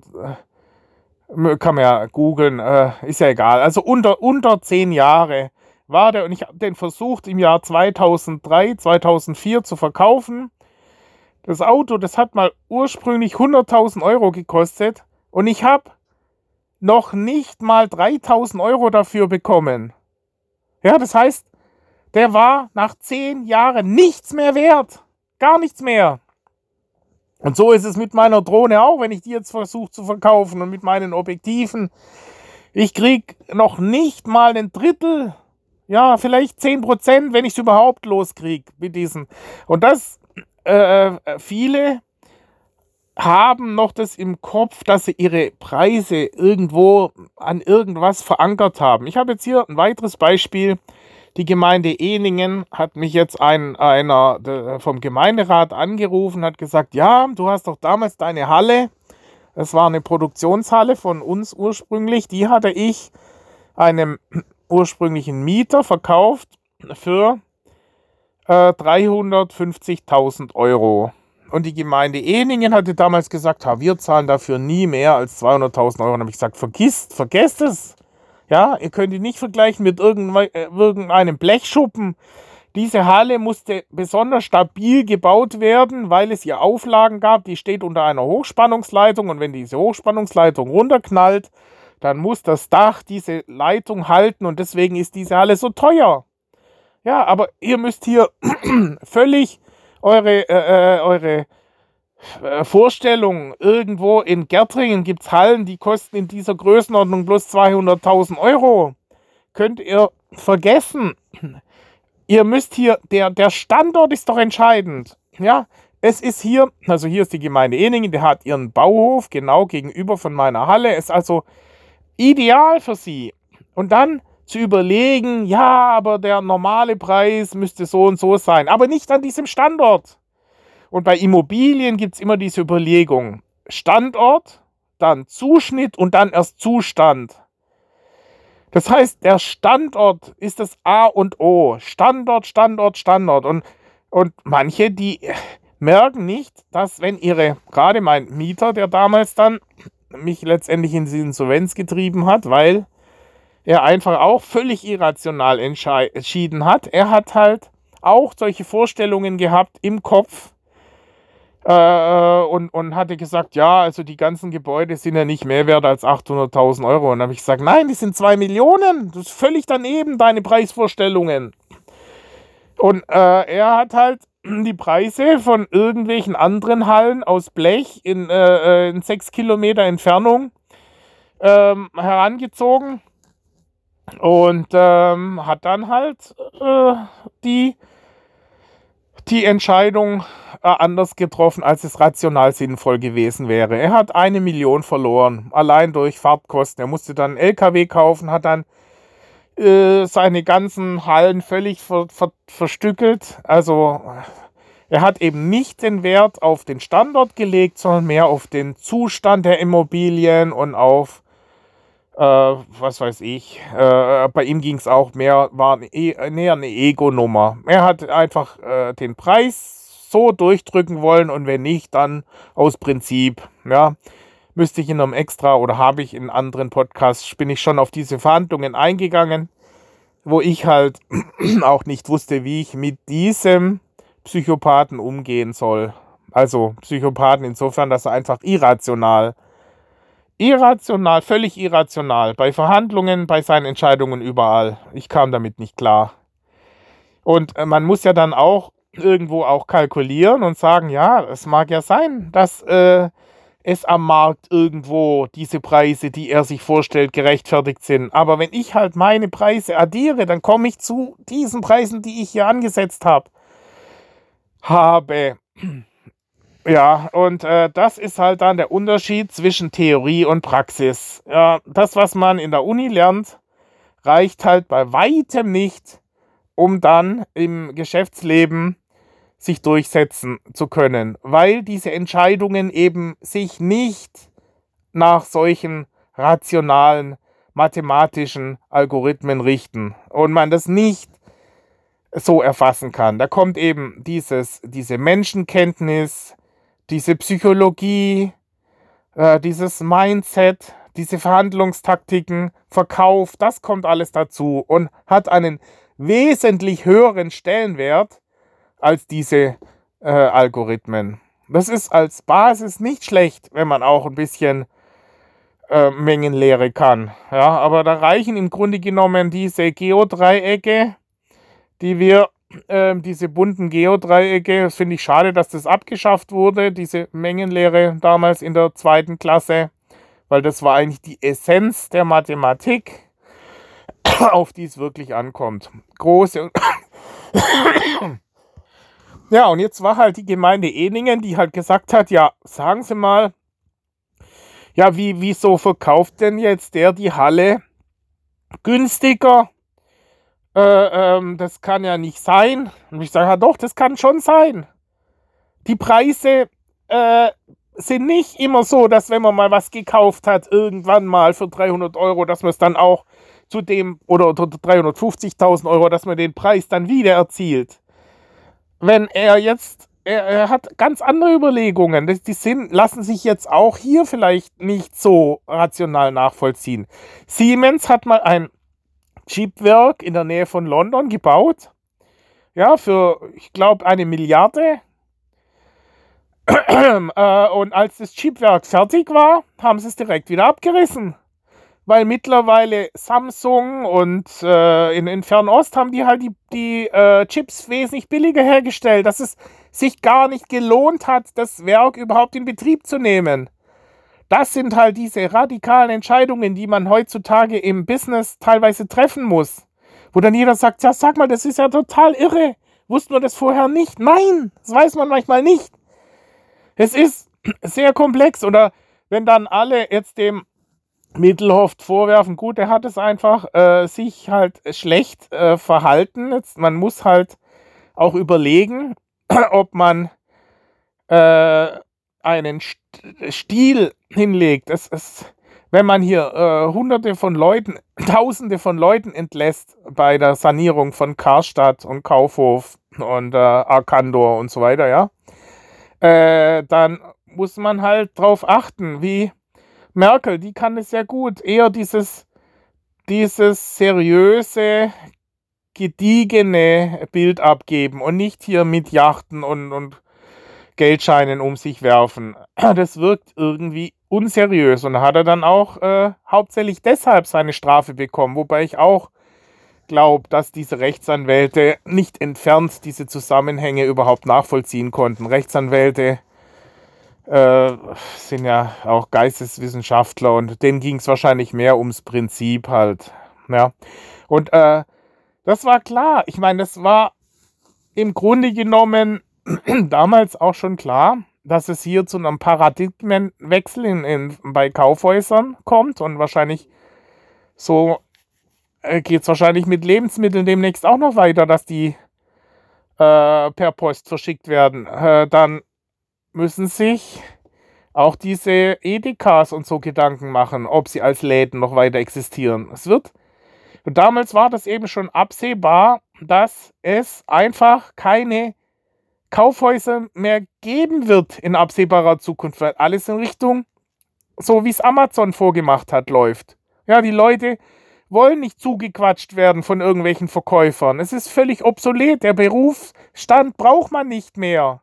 kann man ja googeln, ist ja egal. Also unter, unter 10 Jahre war der und ich habe den versucht im Jahr 2003, 2004 zu verkaufen. Das Auto, das hat mal ursprünglich 100.000 Euro gekostet und ich habe noch nicht mal 3.000 Euro dafür bekommen. Ja, das heißt, der war nach 10 Jahren nichts mehr wert. Gar nichts mehr. Und so ist es mit meiner Drohne auch, wenn ich die jetzt versuche zu verkaufen und mit meinen Objektiven. Ich kriege noch nicht mal ein Drittel, ja, vielleicht 10 Prozent, wenn ich es überhaupt loskriege mit diesen. Und das äh, äh, viele haben noch das im Kopf, dass sie ihre Preise irgendwo an irgendwas verankert haben. Ich habe jetzt hier ein weiteres Beispiel. Die Gemeinde Eningen hat mich jetzt ein, einer vom Gemeinderat angerufen, hat gesagt, ja, du hast doch damals deine Halle, das war eine Produktionshalle von uns ursprünglich, die hatte ich einem <clears throat> ursprünglichen Mieter verkauft für 350.000 äh, Euro. Und die Gemeinde Eningen hatte damals gesagt, ha, wir zahlen dafür nie mehr als 200.000 Euro. Und habe ich gesagt, vergisst, vergesst es. Ja, ihr könnt ihn nicht vergleichen mit äh, irgendeinem Blechschuppen. Diese Halle musste besonders stabil gebaut werden, weil es hier Auflagen gab. Die steht unter einer Hochspannungsleitung und wenn diese Hochspannungsleitung runterknallt, dann muss das Dach diese Leitung halten und deswegen ist diese Halle so teuer. Ja, aber ihr müsst hier <clears throat> völlig eure, äh, äh, eure äh, Vorstellung. Irgendwo in Gärtringen gibt es Hallen, die kosten in dieser Größenordnung bloß 200.000 Euro. Könnt ihr vergessen. Ihr müsst hier, der, der Standort ist doch entscheidend. Ja, es ist hier, also hier ist die Gemeinde Eningen, der hat ihren Bauhof genau gegenüber von meiner Halle. Ist also ideal für sie. Und dann zu überlegen, ja, aber der normale Preis müsste so und so sein, aber nicht an diesem Standort. Und bei Immobilien gibt es immer diese Überlegung, Standort, dann Zuschnitt und dann erst Zustand. Das heißt, der Standort ist das A und O. Standort, Standort, Standort. Und, und manche, die merken nicht, dass wenn ihre, gerade mein Mieter, der damals dann mich letztendlich in die Insolvenz getrieben hat, weil er einfach auch völlig irrational entschieden hat. Er hat halt auch solche Vorstellungen gehabt im Kopf äh, und, und hatte gesagt, ja, also die ganzen Gebäude sind ja nicht mehr wert als 800.000 Euro. Und dann habe ich gesagt, nein, die sind 2 Millionen. Das ist völlig daneben, deine Preisvorstellungen. Und äh, er hat halt <clears throat> die Preise von irgendwelchen anderen Hallen aus Blech in, äh, äh in 6 Kilometer Entfernung ähm, herangezogen und ähm, hat dann halt äh, die, die Entscheidung äh, anders getroffen, als es rational sinnvoll gewesen wäre. Er hat eine Million verloren, allein durch Fahrtkosten. Er musste dann einen LKW kaufen, hat dann äh, seine ganzen Hallen völlig ver ver verstückelt. Also er hat eben nicht den Wert auf den Standort gelegt, sondern mehr auf den Zustand der Immobilien und auf äh, was weiß ich, äh, bei ihm ging es auch mehr, war e näher eine Ego-Nummer. Er hat einfach äh, den Preis so durchdrücken wollen und wenn nicht, dann aus Prinzip, ja. Müsste ich in einem extra oder habe ich in anderen Podcasts, bin ich schon auf diese Verhandlungen eingegangen, wo ich halt <clears throat> auch nicht wusste, wie ich mit diesem Psychopathen umgehen soll. Also Psychopathen insofern, dass er einfach irrational irrational, völlig irrational. Bei Verhandlungen, bei seinen Entscheidungen überall. Ich kam damit nicht klar. Und äh, man muss ja dann auch irgendwo auch kalkulieren und sagen, ja, es mag ja sein, dass äh, es am Markt irgendwo diese Preise, die er sich vorstellt, gerechtfertigt sind. Aber wenn ich halt meine Preise addiere, dann komme ich zu diesen Preisen, die ich hier angesetzt habe. Habe. Ja, und äh, das ist halt dann der Unterschied zwischen Theorie und Praxis. Ja, das, was man in der Uni lernt, reicht halt bei weitem nicht, um dann im Geschäftsleben sich durchsetzen zu können, weil diese Entscheidungen eben sich nicht nach solchen rationalen mathematischen Algorithmen richten und man das nicht so erfassen kann. Da kommt eben dieses, diese Menschenkenntnis, diese Psychologie, äh, dieses Mindset, diese Verhandlungstaktiken, Verkauf, das kommt alles dazu und hat einen wesentlich höheren Stellenwert als diese äh, Algorithmen. Das ist als Basis nicht schlecht, wenn man auch ein bisschen äh, Mengenlehre kann. Ja, aber da reichen im Grunde genommen diese Geodreiecke, die wir, äh, diese bunten Geodreiecke, das finde ich schade, dass das abgeschafft wurde, diese Mengenlehre damals in der zweiten Klasse, weil das war eigentlich die Essenz der Mathematik, <coughs> auf die es wirklich ankommt. Große <coughs> Ja, und jetzt war halt die Gemeinde Eningen, die halt gesagt hat, ja, sagen Sie mal, ja, wie, wieso verkauft denn jetzt der die Halle günstiger? Äh, ähm, das kann ja nicht sein. Und ich sage, ja doch, das kann schon sein. Die Preise äh, sind nicht immer so, dass wenn man mal was gekauft hat, irgendwann mal für 300 Euro, dass man es dann auch zu dem, oder, oder 350.000 Euro, dass man den Preis dann wieder erzielt wenn er jetzt, er, er, hat ganz andere Überlegungen. Die sind, lassen sich jetzt auch hier vielleicht nicht so rational nachvollziehen. Siemens hat mal ein Chipwerk in der Nähe von London gebaut. Ja, für, ich glaube, eine Milliarde. <clears throat> Äh, und als das Chipwerk fertig war, haben sie es direkt wieder abgerissen weil mittlerweile Samsung und äh, in, in Fernost haben die halt die, die äh, Chips wesentlich billiger hergestellt, dass es sich gar nicht gelohnt hat, das Werk überhaupt in Betrieb zu nehmen. Das sind halt diese radikalen Entscheidungen, die man heutzutage im Business teilweise treffen muss. Wo dann jeder sagt, ja, sag mal, das ist ja total irre. Wussten wir das vorher nicht? Nein, das weiß man manchmal nicht. Es ist <clears throat> sehr komplex. Oder wenn dann alle jetzt dem Mittelhoft vorwerfen, gut, er hat es einfach äh, sich halt schlecht äh, verhalten. Jetzt, man muss halt auch überlegen, <clears throat> ob man äh, einen Stil hinlegt. Es, es, wenn man hier äh, hunderte von Leuten, <laughs> tausende von Leuten entlässt bei der Sanierung von Karstadt und Kaufhof und äh, Arcandor und so weiter, ja, äh, dann muss man halt darauf achten, wie Merkel, die kann es ja gut. Eher dieses, dieses seriöse, gediegene Bild abgeben und nicht hier mit Yachten und, und Geldscheinen um sich werfen. <clears throat> Das wirkt irgendwie unseriös und hat er dann auch äh, hauptsächlich deshalb seine Strafe bekommen, wobei ich auch glaube, dass diese Rechtsanwälte nicht entfernt diese Zusammenhänge überhaupt nachvollziehen konnten. Rechtsanwälte äh, sind ja auch Geisteswissenschaftler und denen ging es wahrscheinlich mehr ums Prinzip halt. Ja. Und äh, das war klar. Ich meine, das war im Grunde genommen <clears throat> damals auch schon klar, dass es hier zu einem Paradigmenwechsel in, in, bei Kaufhäusern kommt und wahrscheinlich so äh, geht es wahrscheinlich mit Lebensmitteln demnächst auch noch weiter, dass die äh, per Post verschickt werden. Äh, dann müssen sich auch diese Edekas und so Gedanken machen, ob sie als Läden noch weiter existieren. Es wird, und damals war das eben schon absehbar, dass es einfach keine Kaufhäuser mehr geben wird in absehbarer Zukunft, weil alles in Richtung, so wie es Amazon vorgemacht hat, läuft. Ja, die Leute wollen nicht zugequatscht werden von irgendwelchen Verkäufern. Es ist völlig obsolet. Der Berufsstand braucht man nicht mehr.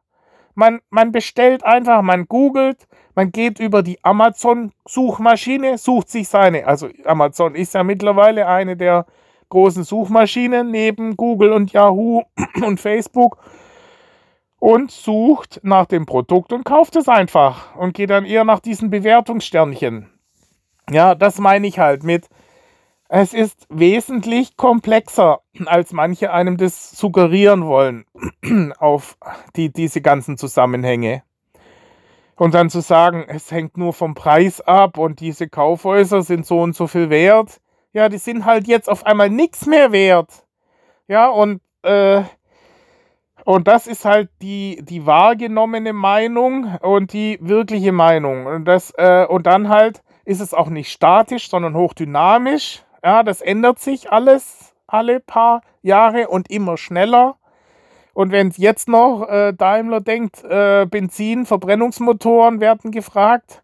Man, man bestellt einfach, man googelt, man geht über die Amazon-Suchmaschine, sucht sich seine, also Amazon ist ja mittlerweile eine der großen Suchmaschinen neben Google und Yahoo und Facebook und sucht nach dem Produkt und kauft es einfach und geht dann eher nach diesen Bewertungssternchen. Ja, das meine ich halt mit, es ist wesentlich komplexer, als manche einem das suggerieren wollen, <clears throat> auf die, diese ganzen Zusammenhänge. Und dann zu sagen, es hängt nur vom Preis ab und diese Kaufhäuser sind so und so viel wert. Ja, die sind halt jetzt auf einmal nichts mehr wert. Ja, und, äh, und das ist halt die, die wahrgenommene Meinung und die wirkliche Meinung. Und, das, äh, und dann halt ist es auch nicht statisch, sondern hochdynamisch. Ja, das ändert sich alles alle paar Jahre und immer schneller. Und wenn jetzt noch äh, Daimler denkt, äh, Benzin, Verbrennungsmotoren werden gefragt,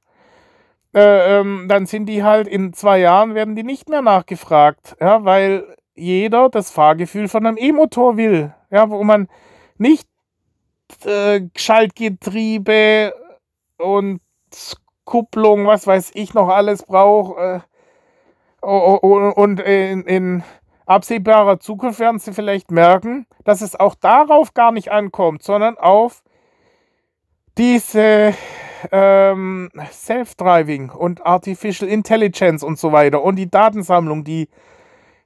äh, ähm, dann sind die halt in zwei Jahren werden die nicht mehr nachgefragt, ja, weil jeder das Fahrgefühl von einem E-Motor will, ja, wo man nicht äh, Schaltgetriebe und Kupplung, was weiß ich noch alles braucht. Äh, und in, in absehbarer Zukunft werden Sie vielleicht merken, dass es auch darauf gar nicht ankommt, sondern auf diese ähm, Self-Driving und Artificial Intelligence und so weiter und die Datensammlung, die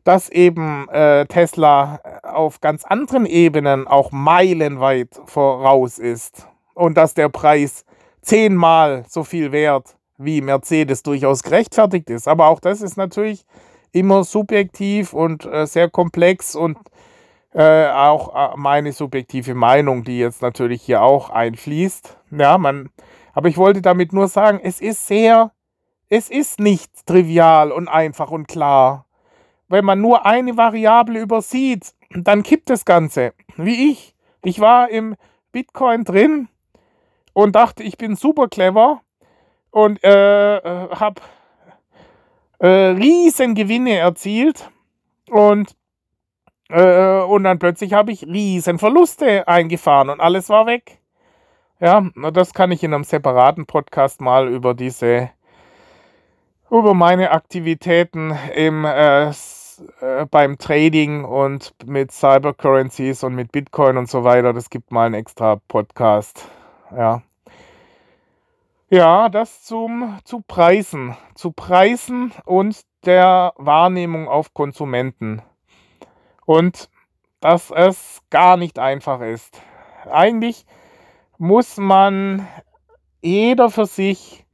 dass eben äh, Tesla auf ganz anderen Ebenen auch meilenweit voraus ist und dass der Preis zehnmal so viel wert wie Mercedes durchaus gerechtfertigt ist. Aber auch das ist natürlich immer subjektiv und äh, sehr komplex und äh, auch äh, meine subjektive Meinung, die jetzt natürlich hier auch einfließt. Ja, man, aber ich wollte damit nur sagen, es ist sehr, es ist nicht trivial und einfach und klar. Wenn man nur eine Variable übersieht, dann kippt das Ganze. Wie ich. Ich war im Bitcoin drin und dachte, ich bin super clever und äh, äh habe äh, riesen Gewinne erzielt und, äh, und dann plötzlich habe ich riesen Verluste eingefahren und alles war weg. Ja, das kann ich in einem separaten Podcast mal über diese, über meine Aktivitäten im, äh, äh, beim Trading und mit Cybercurrencies und mit Bitcoin und so weiter. Das gibt mal einen extra Podcast. Ja. Ja, das zum, zu Preisen. Zu Preisen und der Wahrnehmung auf Konsumenten. Und dass es gar nicht einfach ist. Eigentlich muss man jeder für sich.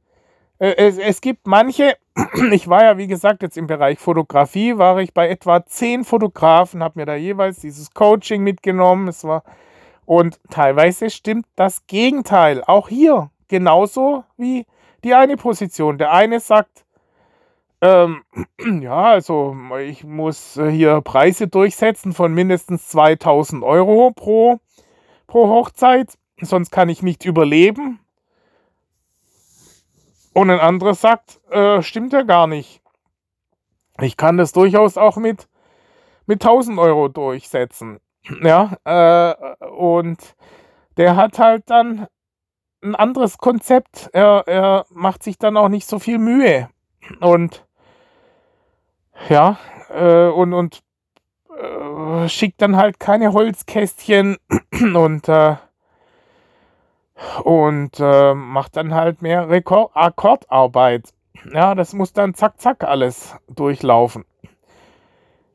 Äh, es, es gibt manche, <clears throat> ich war ja wie gesagt jetzt im Bereich Fotografie, war ich bei etwa zehn Fotografen, habe mir da jeweils dieses Coaching mitgenommen. Es war und teilweise stimmt das Gegenteil. Auch hier genauso wie die eine Position. Der eine sagt, ähm, <clears throat> ja, also ich muss hier Preise durchsetzen von mindestens 2000 Euro pro, pro Hochzeit, sonst kann ich nicht überleben. Und ein anderer sagt, äh, stimmt ja gar nicht. Ich kann das durchaus auch mit, mit 1000 Euro durchsetzen. <clears throat> Ja, äh, und der hat halt dann ein anderes Konzept. Er, er macht sich dann auch nicht so viel Mühe. Und ja, äh, und, und äh, schickt dann halt keine Holzkästchen <clears throat> und, äh, und äh, macht dann halt mehr Rekord Akkordarbeit. Ja, das muss dann zack, zack alles durchlaufen.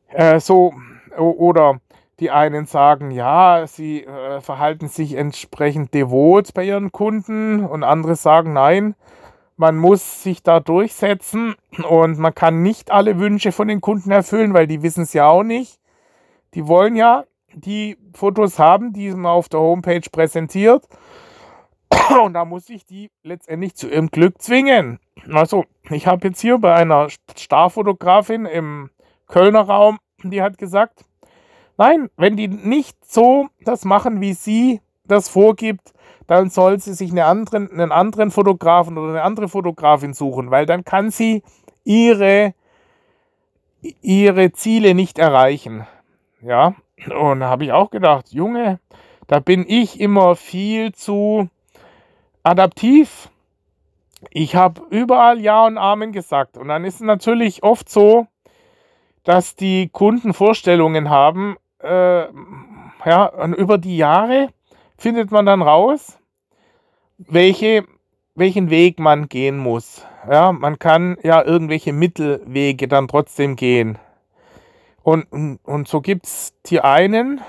Äh, so, oder die einen sagen, ja, sie äh, verhalten sich entsprechend devot bei ihren Kunden und andere sagen, nein, man muss sich da durchsetzen und man kann nicht alle Wünsche von den Kunden erfüllen, weil die wissen es ja auch nicht. Die wollen ja die Fotos haben, die man auf der Homepage präsentiert. <coughs> Und da muss ich die letztendlich zu ihrem Glück zwingen. Also, ich habe jetzt hier bei einer Starfotografin im Kölner Raum, die hat gesagt, Nein, wenn die nicht so das machen, wie sie das vorgibt, dann soll sie sich eine anderen, einen anderen Fotografen oder eine andere Fotografin suchen, weil dann kann sie ihre, ihre Ziele nicht erreichen. Ja, und da habe ich auch gedacht, Junge, Da bin ich immer viel zu adaptiv. Ich habe überall Ja und Amen gesagt. Und dann ist es natürlich oft so, dass die Kunden Vorstellungen haben. Äh, ja, und über die Jahre findet man dann raus, welche, welchen Weg man gehen muss. Ja, man kann ja irgendwelche Mittelwege dann trotzdem gehen. Und, und, und so gibt es die einen,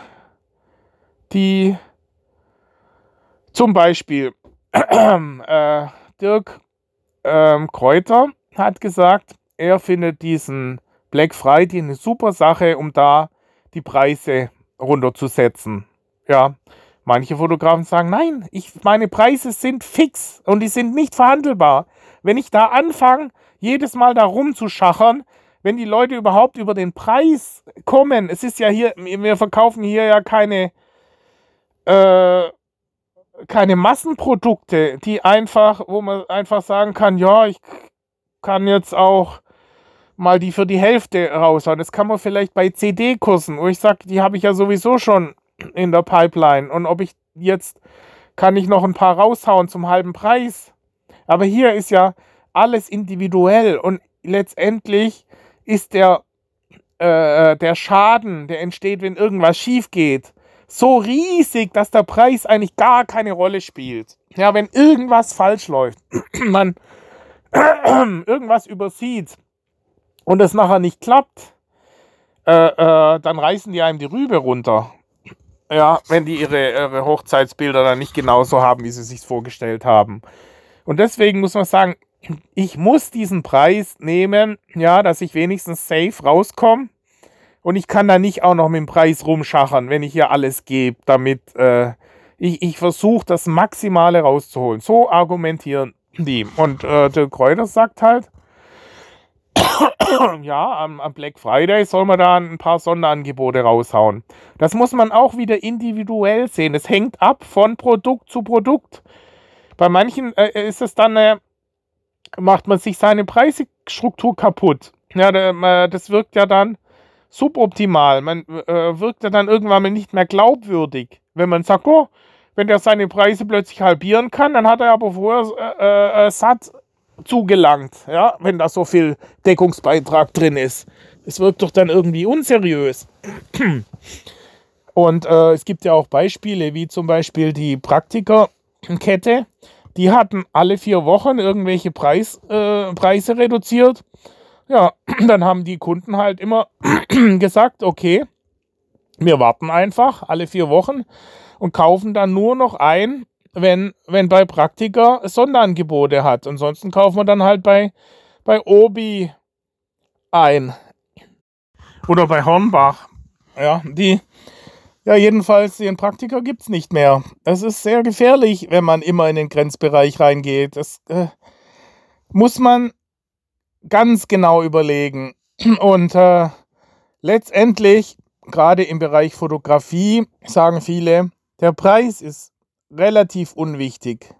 die zum Beispiel <clears throat> äh, Dirk ähm, Kräuter hat gesagt, er findet diesen Black Friday eine super Sache, um da die Preise runterzusetzen. Ja, manche Fotografen sagen, nein, ich, meine Preise sind fix und die sind nicht verhandelbar. Wenn ich da anfange, jedes Mal da rumzuschachern, wenn die Leute überhaupt über den Preis kommen, es ist ja hier, wir verkaufen hier ja keine, äh, keine Massenprodukte, die einfach, wo man einfach sagen kann, ja, ich kann jetzt auch mal die für die Hälfte raushauen. Das kann man vielleicht bei CD-Kursen, wo ich sage, die habe ich ja sowieso schon in der Pipeline. Und ob ich jetzt, kann ich noch ein paar raushauen zum halben Preis. Aber hier ist ja alles individuell und letztendlich ist der, äh, der Schaden, der entsteht, wenn irgendwas schief geht, so riesig, dass der Preis eigentlich gar keine Rolle spielt. Ja, wenn irgendwas falsch läuft, <clears throat> man <clears throat> irgendwas übersieht und es nachher nicht klappt, äh, äh, dann reißen die einem die Rübe runter. Ja, wenn die ihre, ihre Hochzeitsbilder dann nicht genauso haben, wie sie sich vorgestellt haben. Und deswegen muss man sagen, ich muss diesen Preis nehmen, ja, dass ich wenigstens safe rauskomme. Und ich kann da nicht auch noch mit dem Preis rumschachern, wenn ich hier alles gebe, damit äh, ich, ich versuche, das Maximale rauszuholen. So argumentieren die. Und äh, der Kräuter sagt halt, <coughs> ja, am, am, Black Friday soll man da ein paar Sonderangebote raushauen. Das muss man auch wieder individuell sehen. Es hängt ab von Produkt zu Produkt. Bei manchen äh, ist es dann, äh, macht man sich seine Preisstruktur kaputt. Ja, das wirkt ja dann suboptimal. Man äh, wirkt ja dann irgendwann mal nicht mehr glaubwürdig. Wenn man sagt, oh, wenn der seine Preise plötzlich halbieren kann, dann hat er aber vorher äh, äh, satt zugelangt, ja, wenn da so viel Deckungsbeitrag drin ist. Es wirkt doch dann irgendwie unseriös. Und äh, es gibt ja auch Beispiele, wie zum Beispiel die Praktikerkette. Die hatten alle vier Wochen irgendwelche Preis, äh, Preise reduziert. Ja, <clears throat> dann haben die Kunden halt immer <clears throat> gesagt, okay, wir warten einfach alle vier Wochen und kaufen dann nur noch ein, wenn, wenn bei Praktika Sonderangebote hat. Ansonsten kaufen wir dann halt bei, bei Obi ein. Oder bei Hornbach. Ja, die, ja, jedenfalls den Praktiker gibt es nicht mehr. Es ist sehr gefährlich, wenn man immer in den Grenzbereich reingeht. Das äh, muss man ganz genau überlegen. <clears throat> Und äh, letztendlich, gerade im Bereich Fotografie, sagen viele, der Preis ist relativ unwichtig.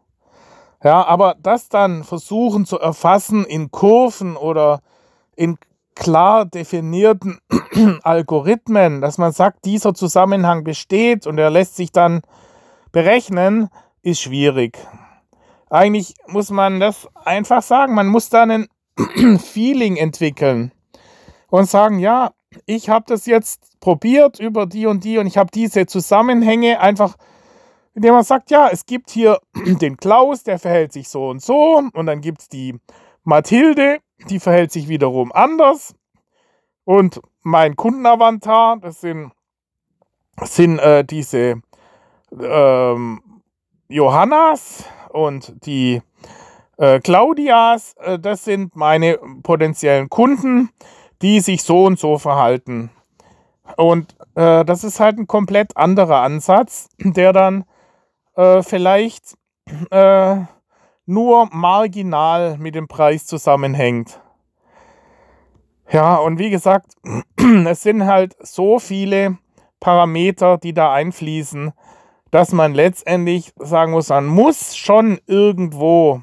Ja, aber das dann versuchen zu erfassen in Kurven oder in klar definierten <clears throat> Algorithmen, dass man sagt, dieser Zusammenhang besteht und er lässt sich dann berechnen, ist schwierig. Eigentlich muss man das einfach sagen, man muss da ein <clears throat> Feeling entwickeln und sagen, ja, ich habe das jetzt probiert über die und die und ich habe diese Zusammenhänge einfach indem man sagt, ja, es gibt hier <clears throat> den Klaus, der verhält sich so und so, und dann gibt es die Mathilde, die verhält sich wiederum anders. Und mein Kundenavantar, das sind, sind äh, diese ähm, Johannas und die äh, Claudias, äh, das sind meine potenziellen Kunden, die sich so und so verhalten. Und äh, das ist halt ein komplett anderer Ansatz, <clears throat> der dann äh, vielleicht nur marginal mit dem Preis zusammenhängt. Ja, und wie gesagt, <clears throat> es sind halt so viele Parameter, die da einfließen, dass man letztendlich sagen muss, man muss schon irgendwo,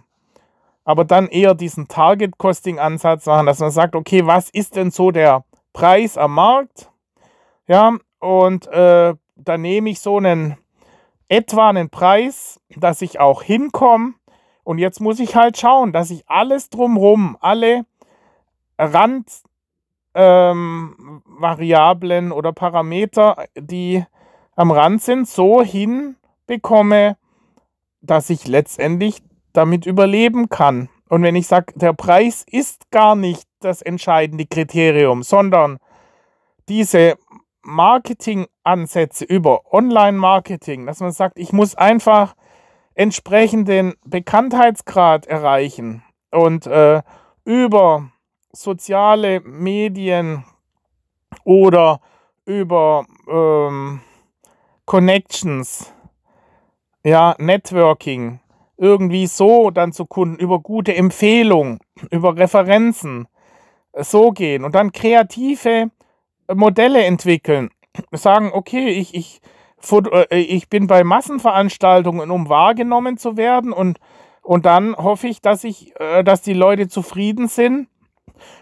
aber dann eher diesen Target-Costing-Ansatz machen, dass man sagt, okay, was ist denn so der Preis am Markt? Ja, und äh, da nehme ich so einen etwa einen Preis, dass ich auch hinkomme. Und jetzt muss ich halt schauen, dass ich alles drumrum, alle Randvariablen ähm, oder Parameter, die am Rand sind, so hinbekomme, dass ich letztendlich damit überleben kann. Und wenn ich sage, der Preis ist gar nicht das entscheidende Kriterium, sondern diese Marketingansätze über Online-Marketing, dass man sagt, ich muss einfach entsprechenden Bekanntheitsgrad erreichen und äh, über soziale Medien oder über ähm, Connections, ja, Networking, irgendwie so dann zu Kunden, über gute Empfehlungen, über Referenzen, so gehen und dann kreative Modelle entwickeln. Sagen, okay, ich, ich, äh, ich bin bei Massenveranstaltungen, um wahrgenommen zu werden und, und dann hoffe ich, dass ich, äh, dass die Leute zufrieden sind.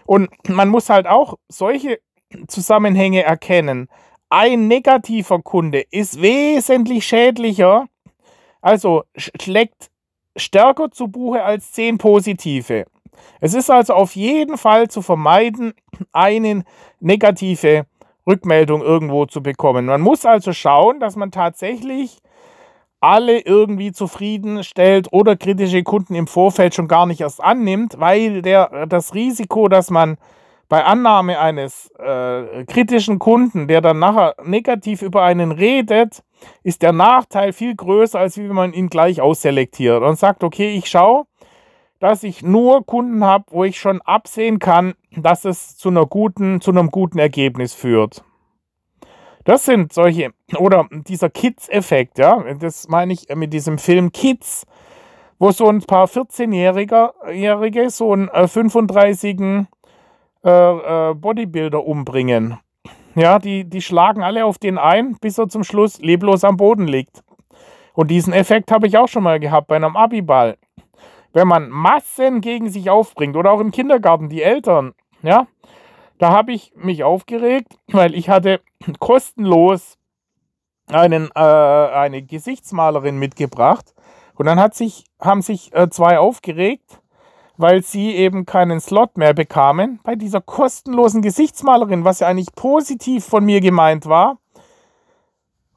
Und man muss halt auch solche Zusammenhänge erkennen. Ein negativer Kunde ist wesentlich schädlicher, also schlägt stärker zu Buche als zehn positive. Es ist also auf jeden Fall zu vermeiden, <clears throat> eine negative Rückmeldung irgendwo zu bekommen. Man muss also schauen, dass man tatsächlich alle irgendwie zufriedenstellt oder kritische Kunden im Vorfeld schon gar nicht erst annimmt, weil der, das Risiko, dass man bei Annahme eines äh, kritischen Kunden, der dann nachher negativ über einen redet, ist der Nachteil viel größer, als wenn man ihn gleich ausselektiert und sagt, okay, ich schaue, dass ich nur Kunden habe, wo ich schon absehen kann, dass es zu einer guten, zu einem guten Ergebnis führt. Das sind solche, oder dieser Kids-Effekt, ja, das meine ich mit diesem Film Kids, wo so ein paar 14-Jährige so einen 35 äh, äh, Bodybuilder umbringen. Ja, die, die schlagen alle auf den ein, bis er zum Schluss leblos am Boden liegt. Und diesen Effekt habe ich auch schon mal gehabt bei einem Abiball. Wenn man Massen gegen sich aufbringt oder auch im Kindergarten die Eltern, ja, da habe ich mich aufgeregt, weil ich hatte kostenlos einen, äh, eine Gesichtsmalerin mitgebracht. Und dann hat sich, haben sich äh, zwei aufgeregt, weil sie eben keinen Slot mehr bekamen bei dieser kostenlosen Gesichtsmalerin, was ja eigentlich positiv von mir gemeint war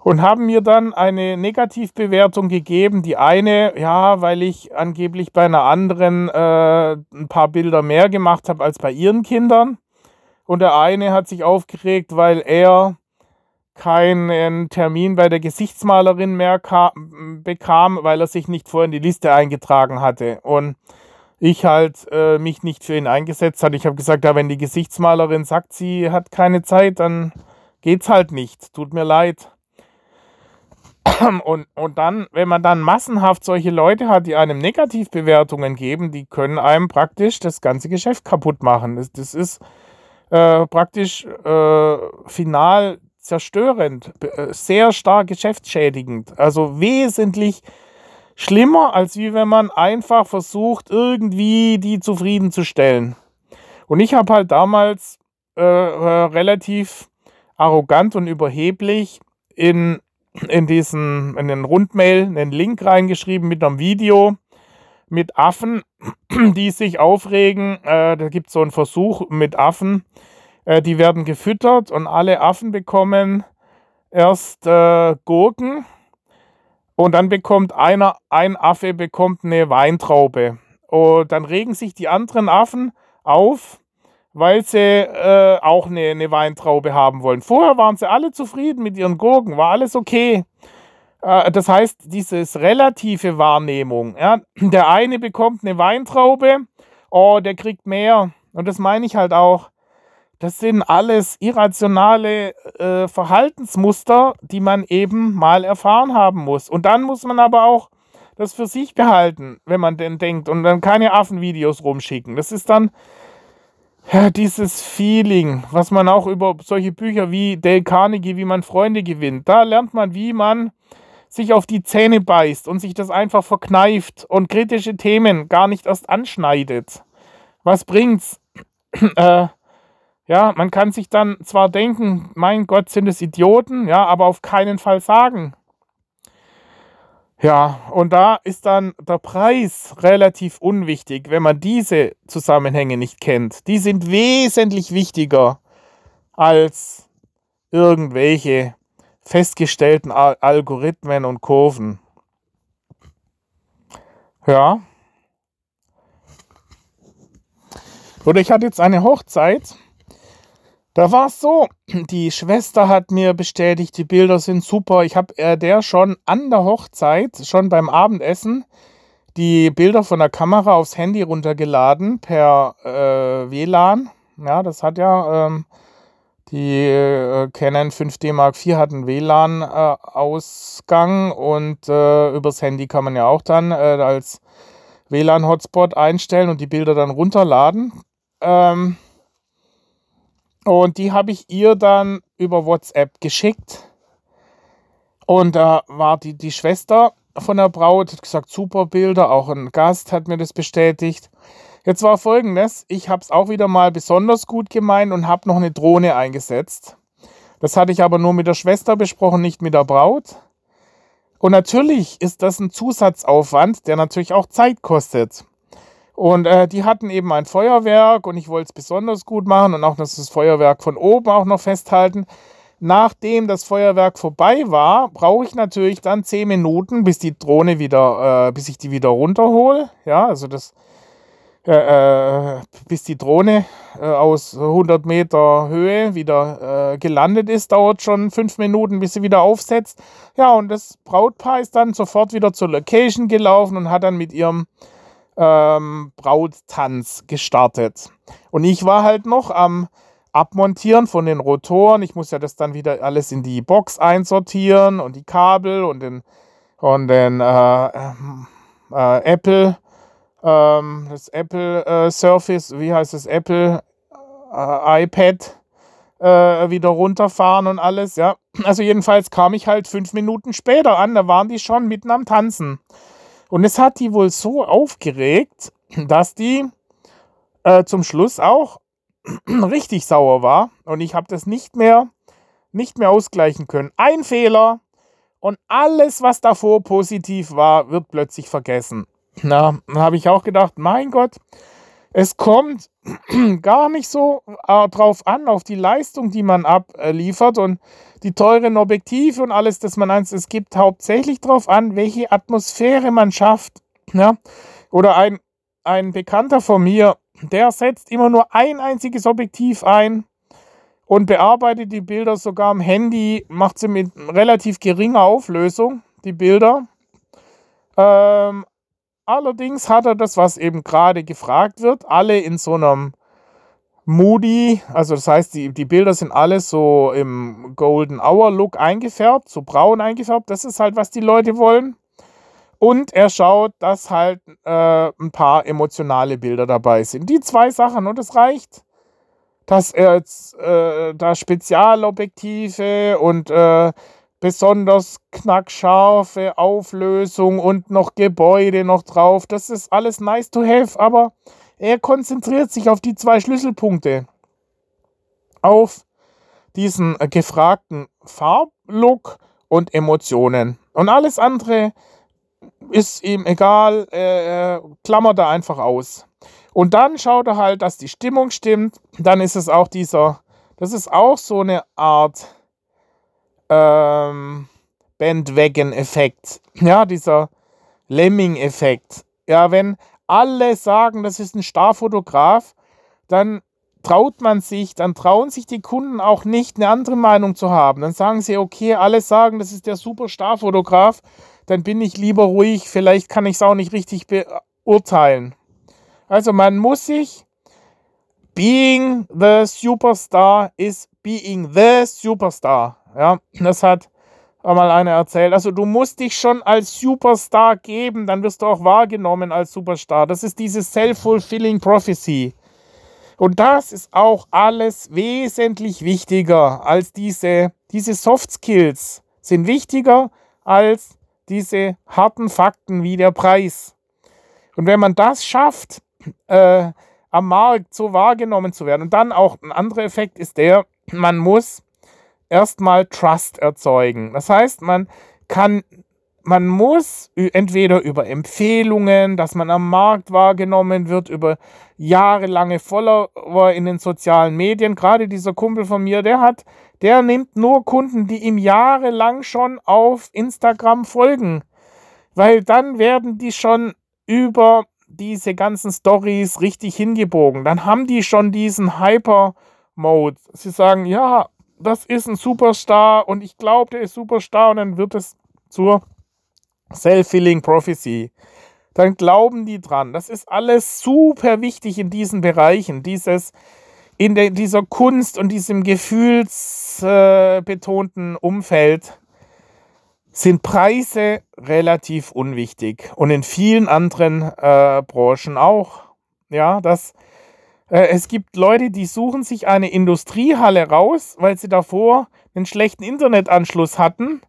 und haben mir dann eine Negativbewertung gegeben. Die eine, ja, weil ich angeblich bei einer anderen äh, ein paar Bilder mehr gemacht habe als bei ihren Kindern. Und der eine hat sich aufgeregt, weil er keinen Termin bei der Gesichtsmalerin mehr bekam, weil er sich nicht vorher in die Liste eingetragen hatte. Und ich halt äh, mich nicht für ihn eingesetzt hatte. Ich habe gesagt, ja, wenn die Gesichtsmalerin sagt, sie hat keine Zeit, dann geht's halt nicht. Tut mir leid. Und, und dann, wenn man dann massenhaft solche Leute hat, die einem Negativbewertungen geben, die können einem praktisch das ganze Geschäft kaputt machen. Das, das ist äh, praktisch äh, final zerstörend, äh, sehr stark geschäftsschädigend. Also wesentlich schlimmer, als wie wenn man einfach versucht, irgendwie die zufriedenzustellen. Und ich habe halt damals äh, äh, relativ arrogant und überheblich in in diesen, in den Rundmail einen Link reingeschrieben mit einem Video mit Affen, <clears throat> die sich aufregen. Äh, da gibt es so einen Versuch mit Affen, äh, die werden gefüttert und alle Affen bekommen erst äh, Gurken und dann bekommt einer, ein Affe bekommt eine Weintraube. Und dann regen sich die anderen Affen auf weil sie äh, auch eine, eine Weintraube haben wollen. Vorher waren sie alle zufrieden mit ihren Gurken, war alles okay. Äh, das heißt, dieses relative Wahrnehmung. Ja, der eine bekommt eine Weintraube, oh, der kriegt mehr. Und das meine ich halt auch. Das sind alles irrationale äh, Verhaltensmuster, die man eben mal erfahren haben muss. Und dann muss man aber auch das für sich behalten, wenn man denn denkt und dann keine Affenvideos rumschicken. Das ist dann ja, dieses Feeling, was man auch über solche Bücher wie Dale Carnegie, wie man Freunde gewinnt, da lernt man, wie man sich auf die Zähne beißt und sich das einfach verkneift und kritische Themen gar nicht erst anschneidet. Was bringt's? <clears throat> äh, ja, man kann sich dann zwar denken, mein Gott, sind es Idioten, ja, aber auf keinen Fall sagen. Ja, und da ist dann der Preis relativ unwichtig, wenn man diese Zusammenhänge nicht kennt. Die sind wesentlich wichtiger als irgendwelche festgestellten Algorithmen und Kurven. Ja. Oder ich hatte jetzt eine Hochzeit. Da war es so, die Schwester hat mir bestätigt, die Bilder sind super. Ich habe äh, der schon an der Hochzeit, schon beim Abendessen, die Bilder von der Kamera aufs Handy runtergeladen per äh, WLAN. Ja, das hat ja ähm, die äh, Canon 5D Mark IV hat einen WLAN-Ausgang äh, und äh, übers Handy kann man ja auch dann äh, als WLAN-Hotspot einstellen und die Bilder dann runterladen. Ähm, und die habe ich ihr dann über WhatsApp geschickt. Und da war die, die Schwester von der Braut, hat gesagt, super Bilder, auch ein Gast hat mir das bestätigt. Jetzt war folgendes, ich habe es auch wieder mal besonders gut gemeint und habe noch eine Drohne eingesetzt. Das hatte ich aber nur mit der Schwester besprochen, nicht mit der Braut. Und natürlich ist das ein Zusatzaufwand, der natürlich auch Zeit kostet. Und äh, die hatten eben ein Feuerwerk und ich wollte es besonders gut machen und auch das Feuerwerk von oben auch noch festhalten. Nachdem das Feuerwerk vorbei war, brauche ich natürlich dann 10 Minuten, bis die Drohne wieder, äh, bis ich die wieder runterhole. Ja, also das äh, bis die Drohne äh, aus 100 Meter Höhe wieder äh, gelandet ist, dauert schon fünf Minuten, bis sie wieder aufsetzt. Ja, und das Brautpaar ist dann sofort wieder zur Location gelaufen und hat dann mit ihrem ähm, Brauttanz gestartet. Und ich war halt noch am Abmontieren von den Rotoren. Ich muss ja das dann wieder alles in die Box einsortieren und die Kabel und den, und den äh, äh, Apple ähm, das Apple äh, Surface, wie heißt das, Apple äh, iPad äh, wieder runterfahren und alles, ja. Also jedenfalls kam ich halt fünf Minuten später an, da waren die schon mitten am Tanzen. Und es hat die wohl so aufgeregt, dass die äh, zum Schluss auch <clears throat> richtig sauer war und ich habe das nicht mehr, nicht mehr ausgleichen können. Ein Fehler und alles, was davor positiv war, wird plötzlich vergessen. Na, habe ich auch gedacht, mein Gott, es kommt <clears throat> gar nicht so äh, drauf an, auf die Leistung, die man abliefert und die teuren Objektive und alles, das man eins. Es gibt hauptsächlich darauf an, welche Atmosphäre man schafft. Ja? Oder ein, ein Bekannter von mir, der setzt immer nur ein einziges Objektiv ein und bearbeitet die Bilder sogar am Handy, macht sie mit relativ geringer Auflösung, die Bilder. Ähm, Allerdings hat er das, was eben gerade gefragt wird, alle in so einem Moody, also das heißt, die, die Bilder sind alle so im Golden Hour Look eingefärbt, so braun eingefärbt. Das ist halt, was die Leute wollen. Und er schaut, dass halt äh, ein paar emotionale Bilder dabei sind. Die zwei Sachen und es reicht, dass er jetzt äh, da Spezialobjektive und äh, besonders knackscharfe Auflösung und noch Gebäude noch drauf. Das ist alles nice to have, aber er konzentriert sich auf die zwei Schlüsselpunkte. Auf diesen äh, gefragten Farblook und Emotionen. Und alles andere ist ihm egal, er klammert da einfach aus. Und dann schaut er halt, dass die Stimmung stimmt. Dann ist es auch dieser, das ist auch so eine Art ähm, Bandwagon-Effekt. Ja, dieser Lemming-Effekt. Ja, wenn alle sagen, das ist ein Starfotograf, dann traut man sich, dann trauen sich die Kunden auch nicht, eine andere Meinung zu haben. Dann sagen sie, okay, alle sagen, das ist der super Starfotograf, dann bin ich lieber ruhig, vielleicht kann ich es auch nicht richtig beurteilen. Also man muss sich, being the superstar is being the superstar. Ja, das hat mal einer erzählt. Also du musst dich schon als Superstar geben, dann wirst du auch wahrgenommen als Superstar. Das ist diese self-fulfilling prophecy. Und das ist auch alles wesentlich wichtiger als diese, diese Soft Skills sind wichtiger als diese harten Fakten wie der Preis. Und wenn man das schafft, äh, am Markt so wahrgenommen zu werden, und dann auch ein anderer Effekt ist der, man muss erstmal Trust erzeugen. Das heißt, man kann, man muss entweder über Empfehlungen, dass man am Markt wahrgenommen wird, über jahrelange Follower in den sozialen Medien. Gerade dieser Kumpel von mir, der hat, der nimmt nur Kunden, die ihm jahrelang schon auf Instagram folgen. Weil dann werden die schon über diese ganzen Stories richtig hingebogen. Dann haben die schon diesen Hyper-Mode. Sie sagen, ja, das ist ein Superstar und ich glaube, der ist Superstar und dann wird es zur Self-Filling Prophecy. Dann glauben die dran. Das ist alles super wichtig in diesen Bereichen. Dieses, in der, dieser Kunst und diesem gefühlsbetonten äh, Umfeld sind Preise relativ unwichtig und in vielen anderen äh, Branchen auch. Ja, das, äh, es gibt Leute, die suchen sich eine Industriehalle raus, weil sie davor einen schlechten Internetanschluss hatten.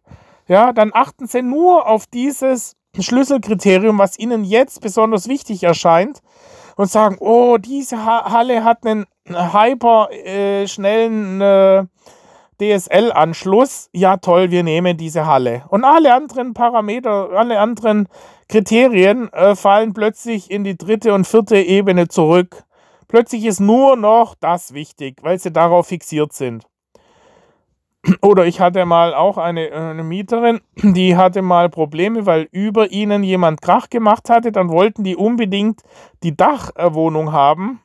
Ja, dann achten sie nur auf dieses Schlüsselkriterium, was ihnen jetzt besonders wichtig erscheint und sagen, oh, diese Halle hat einen hyper äh, schnellen äh, DSL-Anschluss, ja toll, wir nehmen diese Halle. Und alle anderen Parameter, alle anderen Kriterien äh, fallen plötzlich in die dritte und vierte Ebene zurück. Plötzlich ist nur noch das wichtig, weil sie darauf fixiert sind. Oder ich hatte mal auch eine, eine Mieterin, die hatte mal Probleme, weil über ihnen jemand Krach gemacht hatte. Dann wollten die unbedingt die Dachwohnung haben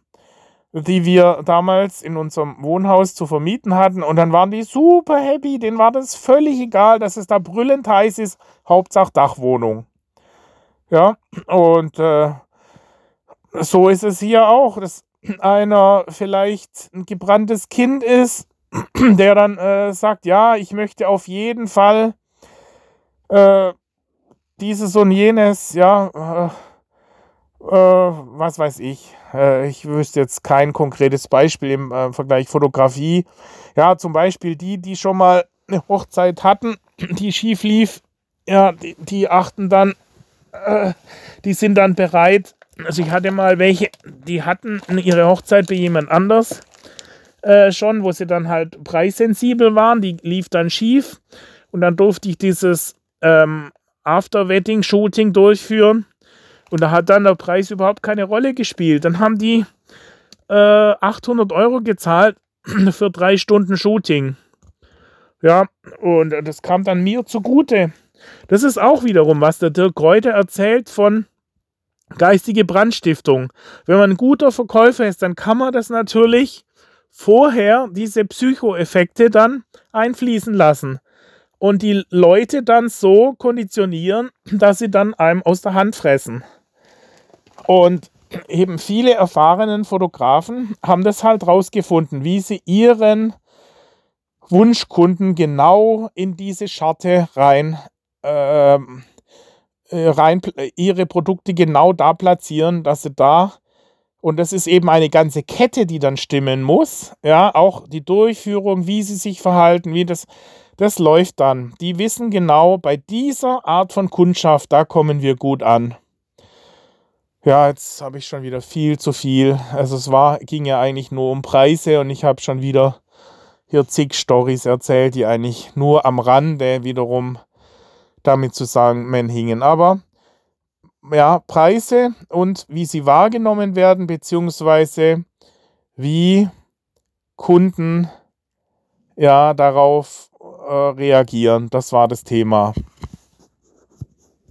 die wir damals in unserem Wohnhaus zu vermieten hatten. Und dann waren die super happy. Denen war das völlig egal, dass es da brüllend heiß ist. Hauptsache Dachwohnung. Ja, und äh, so ist es hier auch, dass einer vielleicht ein gebranntes Kind ist, <clears throat> der dann äh, sagt, ja, ich möchte auf jeden Fall äh, dieses und jenes, ja, äh, äh, was weiß ich äh, ich wüsste jetzt kein konkretes Beispiel im äh, Vergleich Fotografie. Ja, zum Beispiel die, die schon mal eine Hochzeit hatten, <clears throat> die schief lief, ja, die, die achten dann, die sind dann bereit. Also ich hatte mal welche, die hatten ihre Hochzeit bei jemand anders äh, schon, wo sie dann halt preissensibel waren, die lief dann schief und dann durfte ich dieses ähm, After-Wedding-Shooting durchführen und da hat dann der Preis überhaupt keine Rolle gespielt. Dann haben die äh, 800 Euro gezahlt <clears throat> für drei Stunden Shooting. Ja, und das kam dann mir zugute. Das ist auch wiederum, was der Dirk Reuter erzählt von geistige Brandstiftung. Wenn man ein guter Verkäufer ist, dann kann man das natürlich vorher, diese Psychoeffekte dann einfließen lassen und die Leute dann so konditionieren, dass sie dann einem aus der Hand fressen. Und eben viele erfahrenen Fotografen haben das halt rausgefunden, wie sie ihren Wunschkunden genau in diese Scharte rein, ähm, äh, rein ihre Produkte genau da platzieren, dass sie da und das ist eben eine ganze Kette, die dann stimmen muss. Ja, auch die Durchführung, wie sie sich verhalten, wie das, das läuft dann. Die wissen genau, bei dieser Art von Kundschaft, da kommen wir gut an. Ja, jetzt habe ich schon wieder viel zu viel. Also es war, ging ja eigentlich nur um Preise und ich habe schon wieder hier zig Stories erzählt, die eigentlich nur am Rande wiederum damit zusammenhingen. Aber ja, Preise und wie sie wahrgenommen werden, beziehungsweise wie Kunden ja darauf äh, reagieren. Das war das Thema.